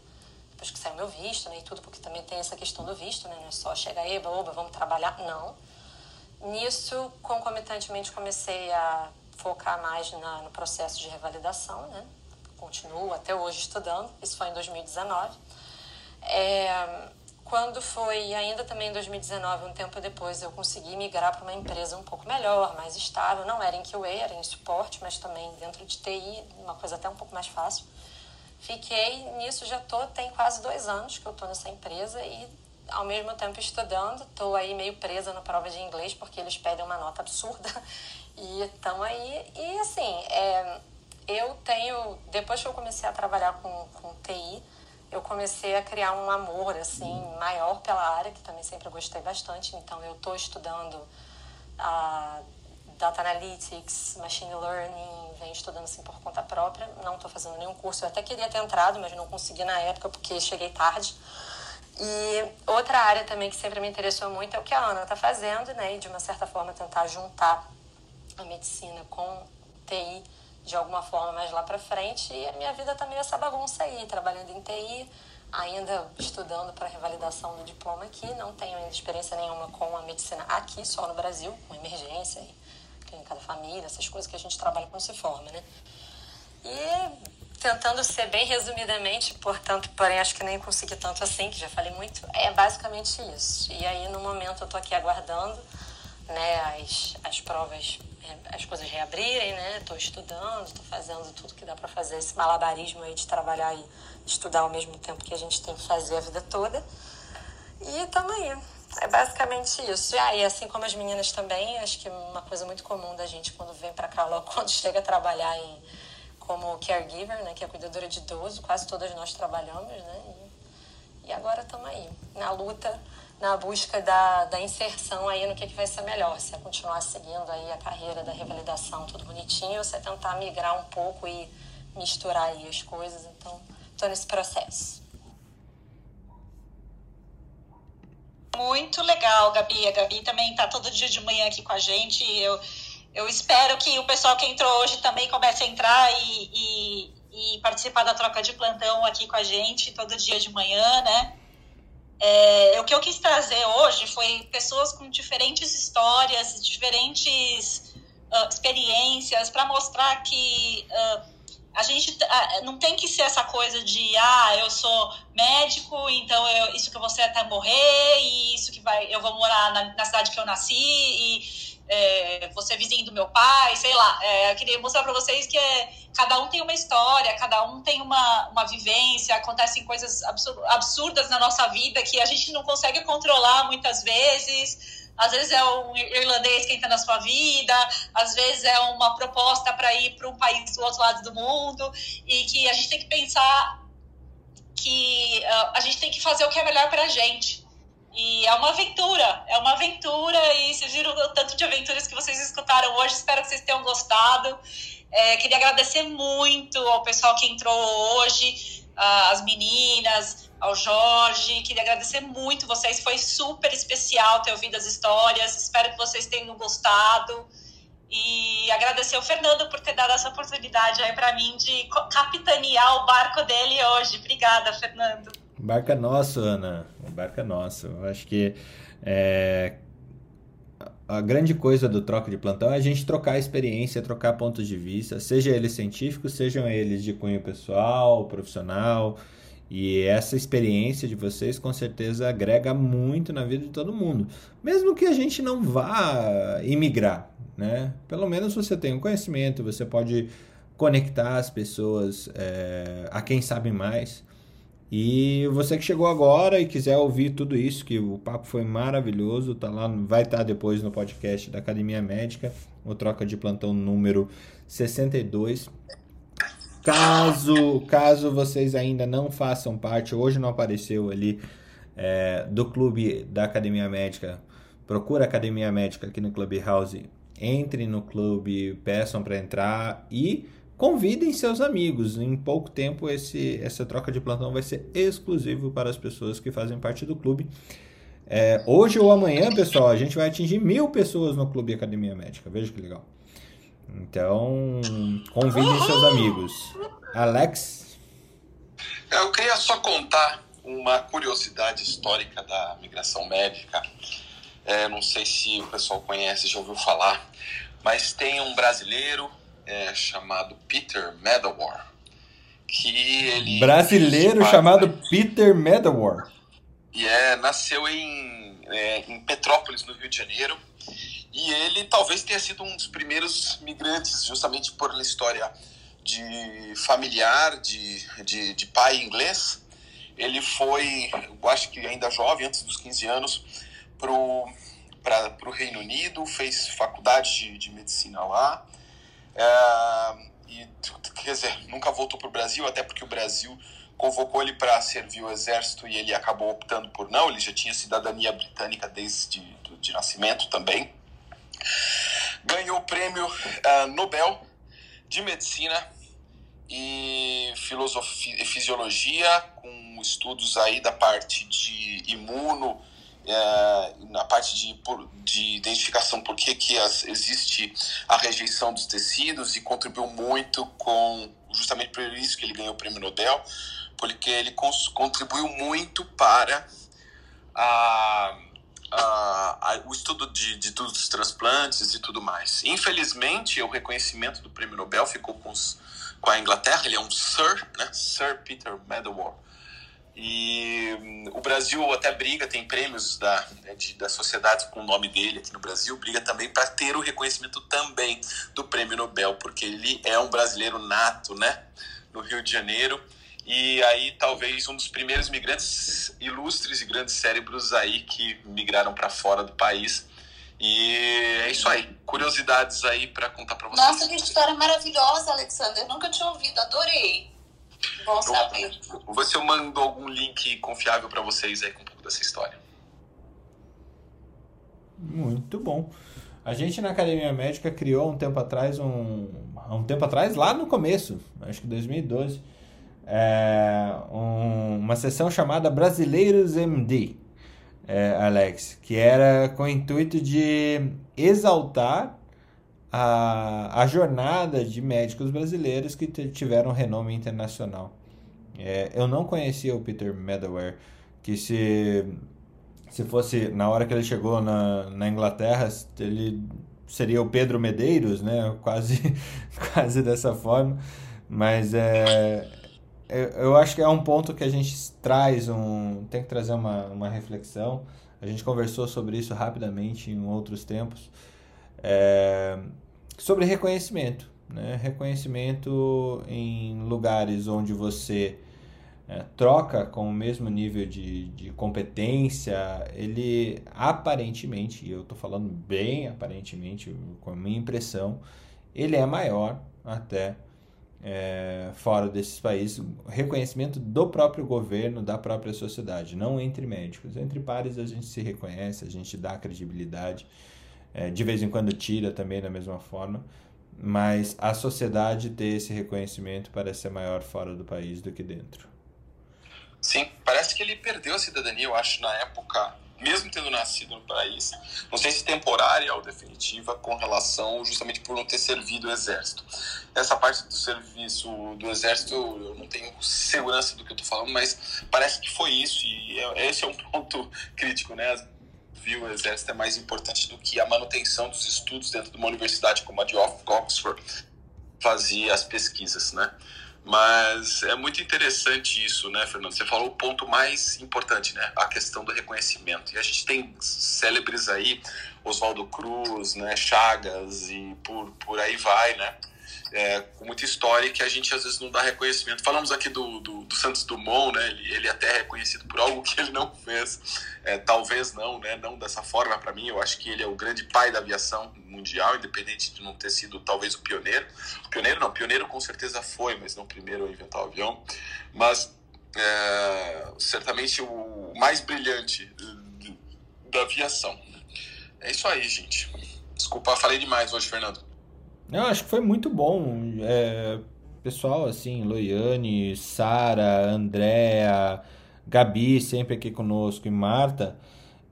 Speaker 7: depois que saiu meu visto, né, e tudo, porque também tem essa questão do visto, né, não é só chegar aí, oba, vamos trabalhar, não. Nisso, concomitantemente, comecei a focar mais na, no processo de revalidação, né, continuo até hoje estudando, isso foi em 2019. É, quando foi ainda também em 2019, um tempo depois, eu consegui migrar para uma empresa um pouco melhor, mais estável. Não era em QA, era em suporte, mas também dentro de TI, uma coisa até um pouco mais fácil. Fiquei nisso, já tô, tem quase dois anos que eu tô nessa empresa e ao mesmo tempo estudando, tô aí meio presa na prova de inglês porque eles pedem uma nota absurda e estão aí. E assim, é, eu tenho, depois que eu comecei a trabalhar com, com TI, eu comecei a criar um amor assim maior pela área, que também sempre gostei bastante. Então eu estou estudando a data analytics, machine learning, venho estudando assim por conta própria. Não estou fazendo nenhum curso. Eu até queria ter entrado, mas não consegui na época porque cheguei tarde. E outra área também que sempre me interessou muito é o que a Ana está fazendo, né? E de uma certa forma tentar juntar a medicina com TI de alguma forma mais lá para frente. E a minha vida tá meio essa bagunça aí, trabalhando em TI, ainda estudando para revalidação do diploma aqui. Não tenho ainda experiência nenhuma com a medicina aqui, só no Brasil, com emergência clínica da família, essas coisas que a gente trabalha quando se forma, né? E tentando ser bem resumidamente, portanto, porém acho que nem consegui tanto assim, que já falei muito, é basicamente isso. E aí no momento eu tô aqui aguardando, né, as, as provas as coisas reabrirem, né? Estou estudando, estou fazendo tudo que dá para fazer, esse malabarismo aí de trabalhar e estudar ao mesmo tempo que a gente tem que fazer a vida toda. E estamos aí. É basicamente isso. Ah, e assim como as meninas também, acho que uma coisa muito comum da gente quando vem para cá, logo quando chega a trabalhar em, como caregiver, né, que é cuidadora de idoso, quase todas nós trabalhamos, né? E, e agora estamos aí, na luta na busca da, da inserção aí no que, que vai ser melhor. Se é continuar seguindo aí a carreira da revalidação tudo bonitinho, ou se é tentar migrar um pouco e misturar aí as coisas. Então, estou nesse processo.
Speaker 2: Muito legal, Gabi. A Gabi também está todo dia de manhã aqui com a gente. Eu, eu espero que o pessoal que entrou hoje também comece a entrar e, e, e participar da troca de plantão aqui com a gente todo dia de manhã, né? É, o que eu quis trazer hoje foi pessoas com diferentes histórias, diferentes uh, experiências, para mostrar que uh, a gente uh, não tem que ser essa coisa de, ah, eu sou médico, então eu, isso que eu vou ser até morrer, e isso que vai, eu vou morar na, na cidade que eu nasci, e é, você é vizinho do meu pai, sei lá. É, eu queria mostrar para vocês que é, cada um tem uma história, cada um tem uma, uma vivência, acontecem coisas absurdas na nossa vida que a gente não consegue controlar muitas vezes. Às vezes é um irlandês que entra na sua vida, às vezes é uma proposta para ir para um país do outro lado do mundo, e que a gente tem que pensar que uh, a gente tem que fazer o que é melhor para a gente e é uma aventura, é uma aventura, e viram o tanto de aventuras que vocês escutaram hoje, espero que vocês tenham gostado. É, queria agradecer muito ao pessoal que entrou hoje, as meninas, ao Jorge, queria agradecer muito vocês, foi super especial ter ouvido as histórias, espero que vocês tenham gostado. E agradecer ao Fernando por ter dado essa oportunidade aí para mim de capitanear o barco dele hoje. Obrigada, Fernando.
Speaker 1: Barca nosso, Ana. Barca nosso. Eu acho que é, a grande coisa do troca de plantão é a gente trocar experiência, trocar pontos de vista, seja eles científicos, sejam eles de cunho pessoal, profissional. E essa experiência de vocês com certeza agrega muito na vida de todo mundo. Mesmo que a gente não vá imigrar, né? Pelo menos você tem um conhecimento, você pode conectar as pessoas é, a quem sabe mais. E você que chegou agora e quiser ouvir tudo isso, que o papo foi maravilhoso, tá lá, vai estar tá depois no podcast da Academia Médica, o Troca de Plantão número 62. Caso, caso vocês ainda não façam parte, hoje não apareceu ali é, do clube da Academia Médica, procura Academia Médica aqui no Clubhouse, entre no clube, peçam para entrar e convidem seus amigos. Em pouco tempo esse, essa troca de plantão vai ser exclusivo para as pessoas que fazem parte do clube. É, hoje ou amanhã, pessoal, a gente vai atingir mil pessoas no Clube Academia Médica. Veja que legal. Então, convidem seus amigos. Alex?
Speaker 8: Eu queria só contar uma curiosidade histórica da migração médica. É, não sei se o pessoal conhece, já ouviu falar, mas tem um brasileiro é, chamado Peter Medawar. Que ele.
Speaker 1: Brasileiro chamado Peter Medawar.
Speaker 8: E é, nasceu em, é, em Petrópolis, no Rio de Janeiro e ele talvez tenha sido um dos primeiros migrantes, justamente por uma história de familiar, de, de, de pai inglês. Ele foi, eu acho que ainda jovem, antes dos 15 anos, para o Reino Unido, fez faculdade de, de medicina lá. É, e, quer dizer, nunca voltou para o Brasil, até porque o Brasil convocou ele para servir o exército e ele acabou optando por não. Ele já tinha cidadania britânica desde de, de nascimento também. Ganhou o prêmio uh, Nobel de Medicina e filosofia, fisiologia, com estudos aí da parte de imuno, uh, na parte de, de identificação por que, existe a rejeição dos tecidos e contribuiu muito com, justamente por isso que ele ganhou o prêmio Nobel, porque ele contribuiu muito para a uh, o estudo de, de dos transplantes e tudo mais. Infelizmente, o reconhecimento do prêmio Nobel ficou com, os, com a Inglaterra, ele é um Sir, né? Sir Peter Medawar. Brasil até briga, tem prêmios da, né, de, da sociedade com o nome dele aqui no Brasil, briga também para ter o reconhecimento também do prêmio Nobel, porque ele é um brasileiro nato, né? No Rio de Janeiro e aí talvez um dos primeiros migrantes ilustres e grandes cérebros aí que migraram para fora do país. E é isso aí. Curiosidades aí para contar para vocês.
Speaker 10: Nossa, que história maravilhosa, Alexander. Nunca tinha ouvido, adorei. Bom saber.
Speaker 8: Vou ver se eu mando algum link confiável para vocês aí com um pouco dessa história.
Speaker 1: Muito bom. A gente na Academia Médica criou um tempo atrás um, um tempo atrás lá no começo, acho que 2012 é, um, uma sessão chamada Brasileiros MD, é, Alex, que era com o intuito de exaltar a, a jornada de médicos brasileiros que tiveram renome internacional. É, eu não conhecia o Peter Medaware, que se, se fosse na hora que ele chegou na, na Inglaterra, ele seria o Pedro Medeiros, né? Quase, quase dessa forma. Mas é, eu acho que é um ponto que a gente traz um. tem que trazer uma, uma reflexão. A gente conversou sobre isso rapidamente em outros tempos. É, sobre reconhecimento. Né? Reconhecimento em lugares onde você é, troca com o mesmo nível de, de competência, ele aparentemente, e eu estou falando bem aparentemente, com a minha impressão, ele é maior até é, fora desses países, reconhecimento do próprio governo, da própria sociedade, não entre médicos. Entre pares a gente se reconhece, a gente dá credibilidade, é, de vez em quando tira também da mesma forma, mas a sociedade ter esse reconhecimento parece ser maior fora do país do que dentro.
Speaker 8: Sim, parece que ele perdeu a cidadania, eu acho, na época mesmo tendo nascido no país, não sei se temporária ou definitiva, com relação justamente por não ter servido o exército. Essa parte do serviço do exército, eu não tenho segurança do que eu estou falando, mas parece que foi isso, e é, esse é um ponto crítico, né? Viu, o exército é mais importante do que a manutenção dos estudos dentro de uma universidade como a de Oxford fazia as pesquisas, né? Mas é muito interessante isso, né, Fernando? Você falou o ponto mais importante, né? A questão do reconhecimento. E a gente tem célebres aí, Oswaldo Cruz, né, Chagas e por, por aí vai, né? É, com muita história que a gente às vezes não dá reconhecimento. Falamos aqui do, do, do Santos Dumont, né? Ele, ele até é reconhecido por algo que ele não fez. É, talvez não, né? Não dessa forma para mim. Eu acho que ele é o grande pai da aviação mundial, independente de não ter sido talvez o pioneiro. Pioneiro não, pioneiro com certeza foi, mas não primeiro a inventar o avião. Mas é, certamente o mais brilhante da aviação. É isso aí, gente. Desculpa, falei demais hoje, Fernando.
Speaker 1: Eu acho que foi muito bom. É, pessoal, assim, Loiane, Sara, Andréa, Gabi, sempre aqui conosco, e Marta,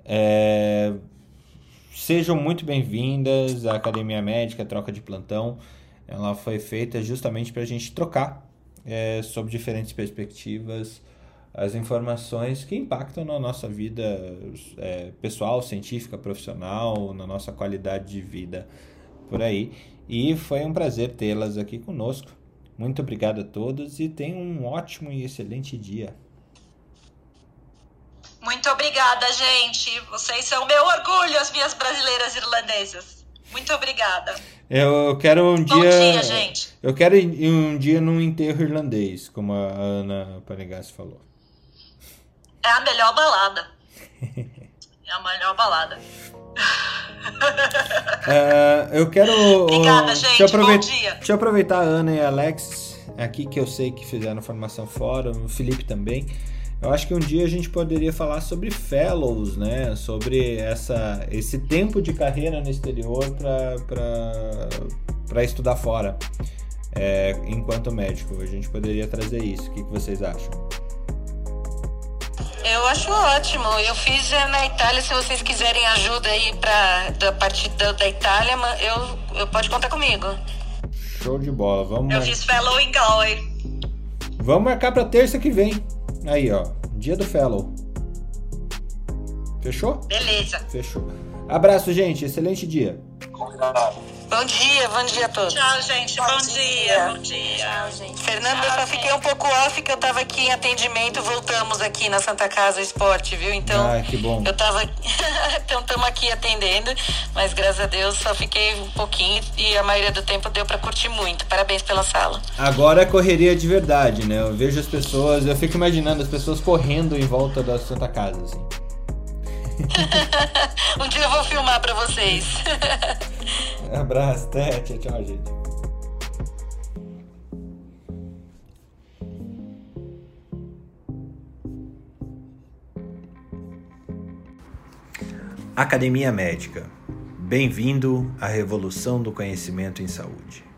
Speaker 1: é, sejam muito bem-vindas à Academia Médica, Troca de Plantão. Ela foi feita justamente para a gente trocar é, sobre diferentes perspectivas as informações que impactam na nossa vida é, pessoal, científica, profissional, na nossa qualidade de vida por aí. E foi um prazer tê-las aqui conosco. Muito obrigado a todos e tenham um ótimo e excelente dia.
Speaker 2: Muito obrigada, gente. Vocês são meu orgulho, as minhas brasileiras irlandesas. Muito obrigada.
Speaker 1: Eu quero um dia. Bom
Speaker 2: dia, gente.
Speaker 1: Eu quero ir um dia num enterro irlandês, como a Ana Panegassi falou.
Speaker 2: É a melhor balada. é a melhor balada.
Speaker 1: Uh, eu quero.
Speaker 2: Obrigada, gente. Deixa eu, aproveitar, Bom dia.
Speaker 1: deixa eu aproveitar a Ana e a Alex aqui que eu sei que fizeram formação fora, o Felipe também. Eu acho que um dia a gente poderia falar sobre fellows, né? Sobre essa, esse tempo de carreira no exterior para estudar fora, é, enquanto médico. A gente poderia trazer isso. O que, que vocês acham?
Speaker 10: Eu acho ótimo. Eu fiz eh, na Itália, se vocês quiserem ajuda aí para da parte da, da Itália, eu, eu pode contar comigo.
Speaker 1: Show de bola. Vamos
Speaker 2: Eu mar... fiz fellow em Galway.
Speaker 1: Vamos marcar para terça que vem. Aí, ó, dia do fellow. Fechou?
Speaker 2: Beleza.
Speaker 1: Fechou. Abraço, gente. Excelente dia.
Speaker 10: Bom dia, bom dia a todos.
Speaker 2: Tchau, gente. Bom, bom dia. dia. Bom dia. Tchau,
Speaker 10: gente. Fernando, Tchau, eu só gente. fiquei um pouco off que eu tava aqui em atendimento, voltamos aqui na Santa Casa Esporte, viu? Então,
Speaker 1: ah, que bom.
Speaker 10: eu tava. então, estamos aqui atendendo, mas graças a Deus só fiquei um pouquinho e a maioria do tempo deu para curtir muito. Parabéns pela sala.
Speaker 1: Agora é correria de verdade, né? Eu vejo as pessoas, eu fico imaginando as pessoas correndo em volta da Santa Casa, assim.
Speaker 10: um dia eu vou filmar para vocês.
Speaker 1: Abraço, até. Tchau, tchau, gente. Academia Médica. Bem-vindo à revolução do conhecimento em saúde.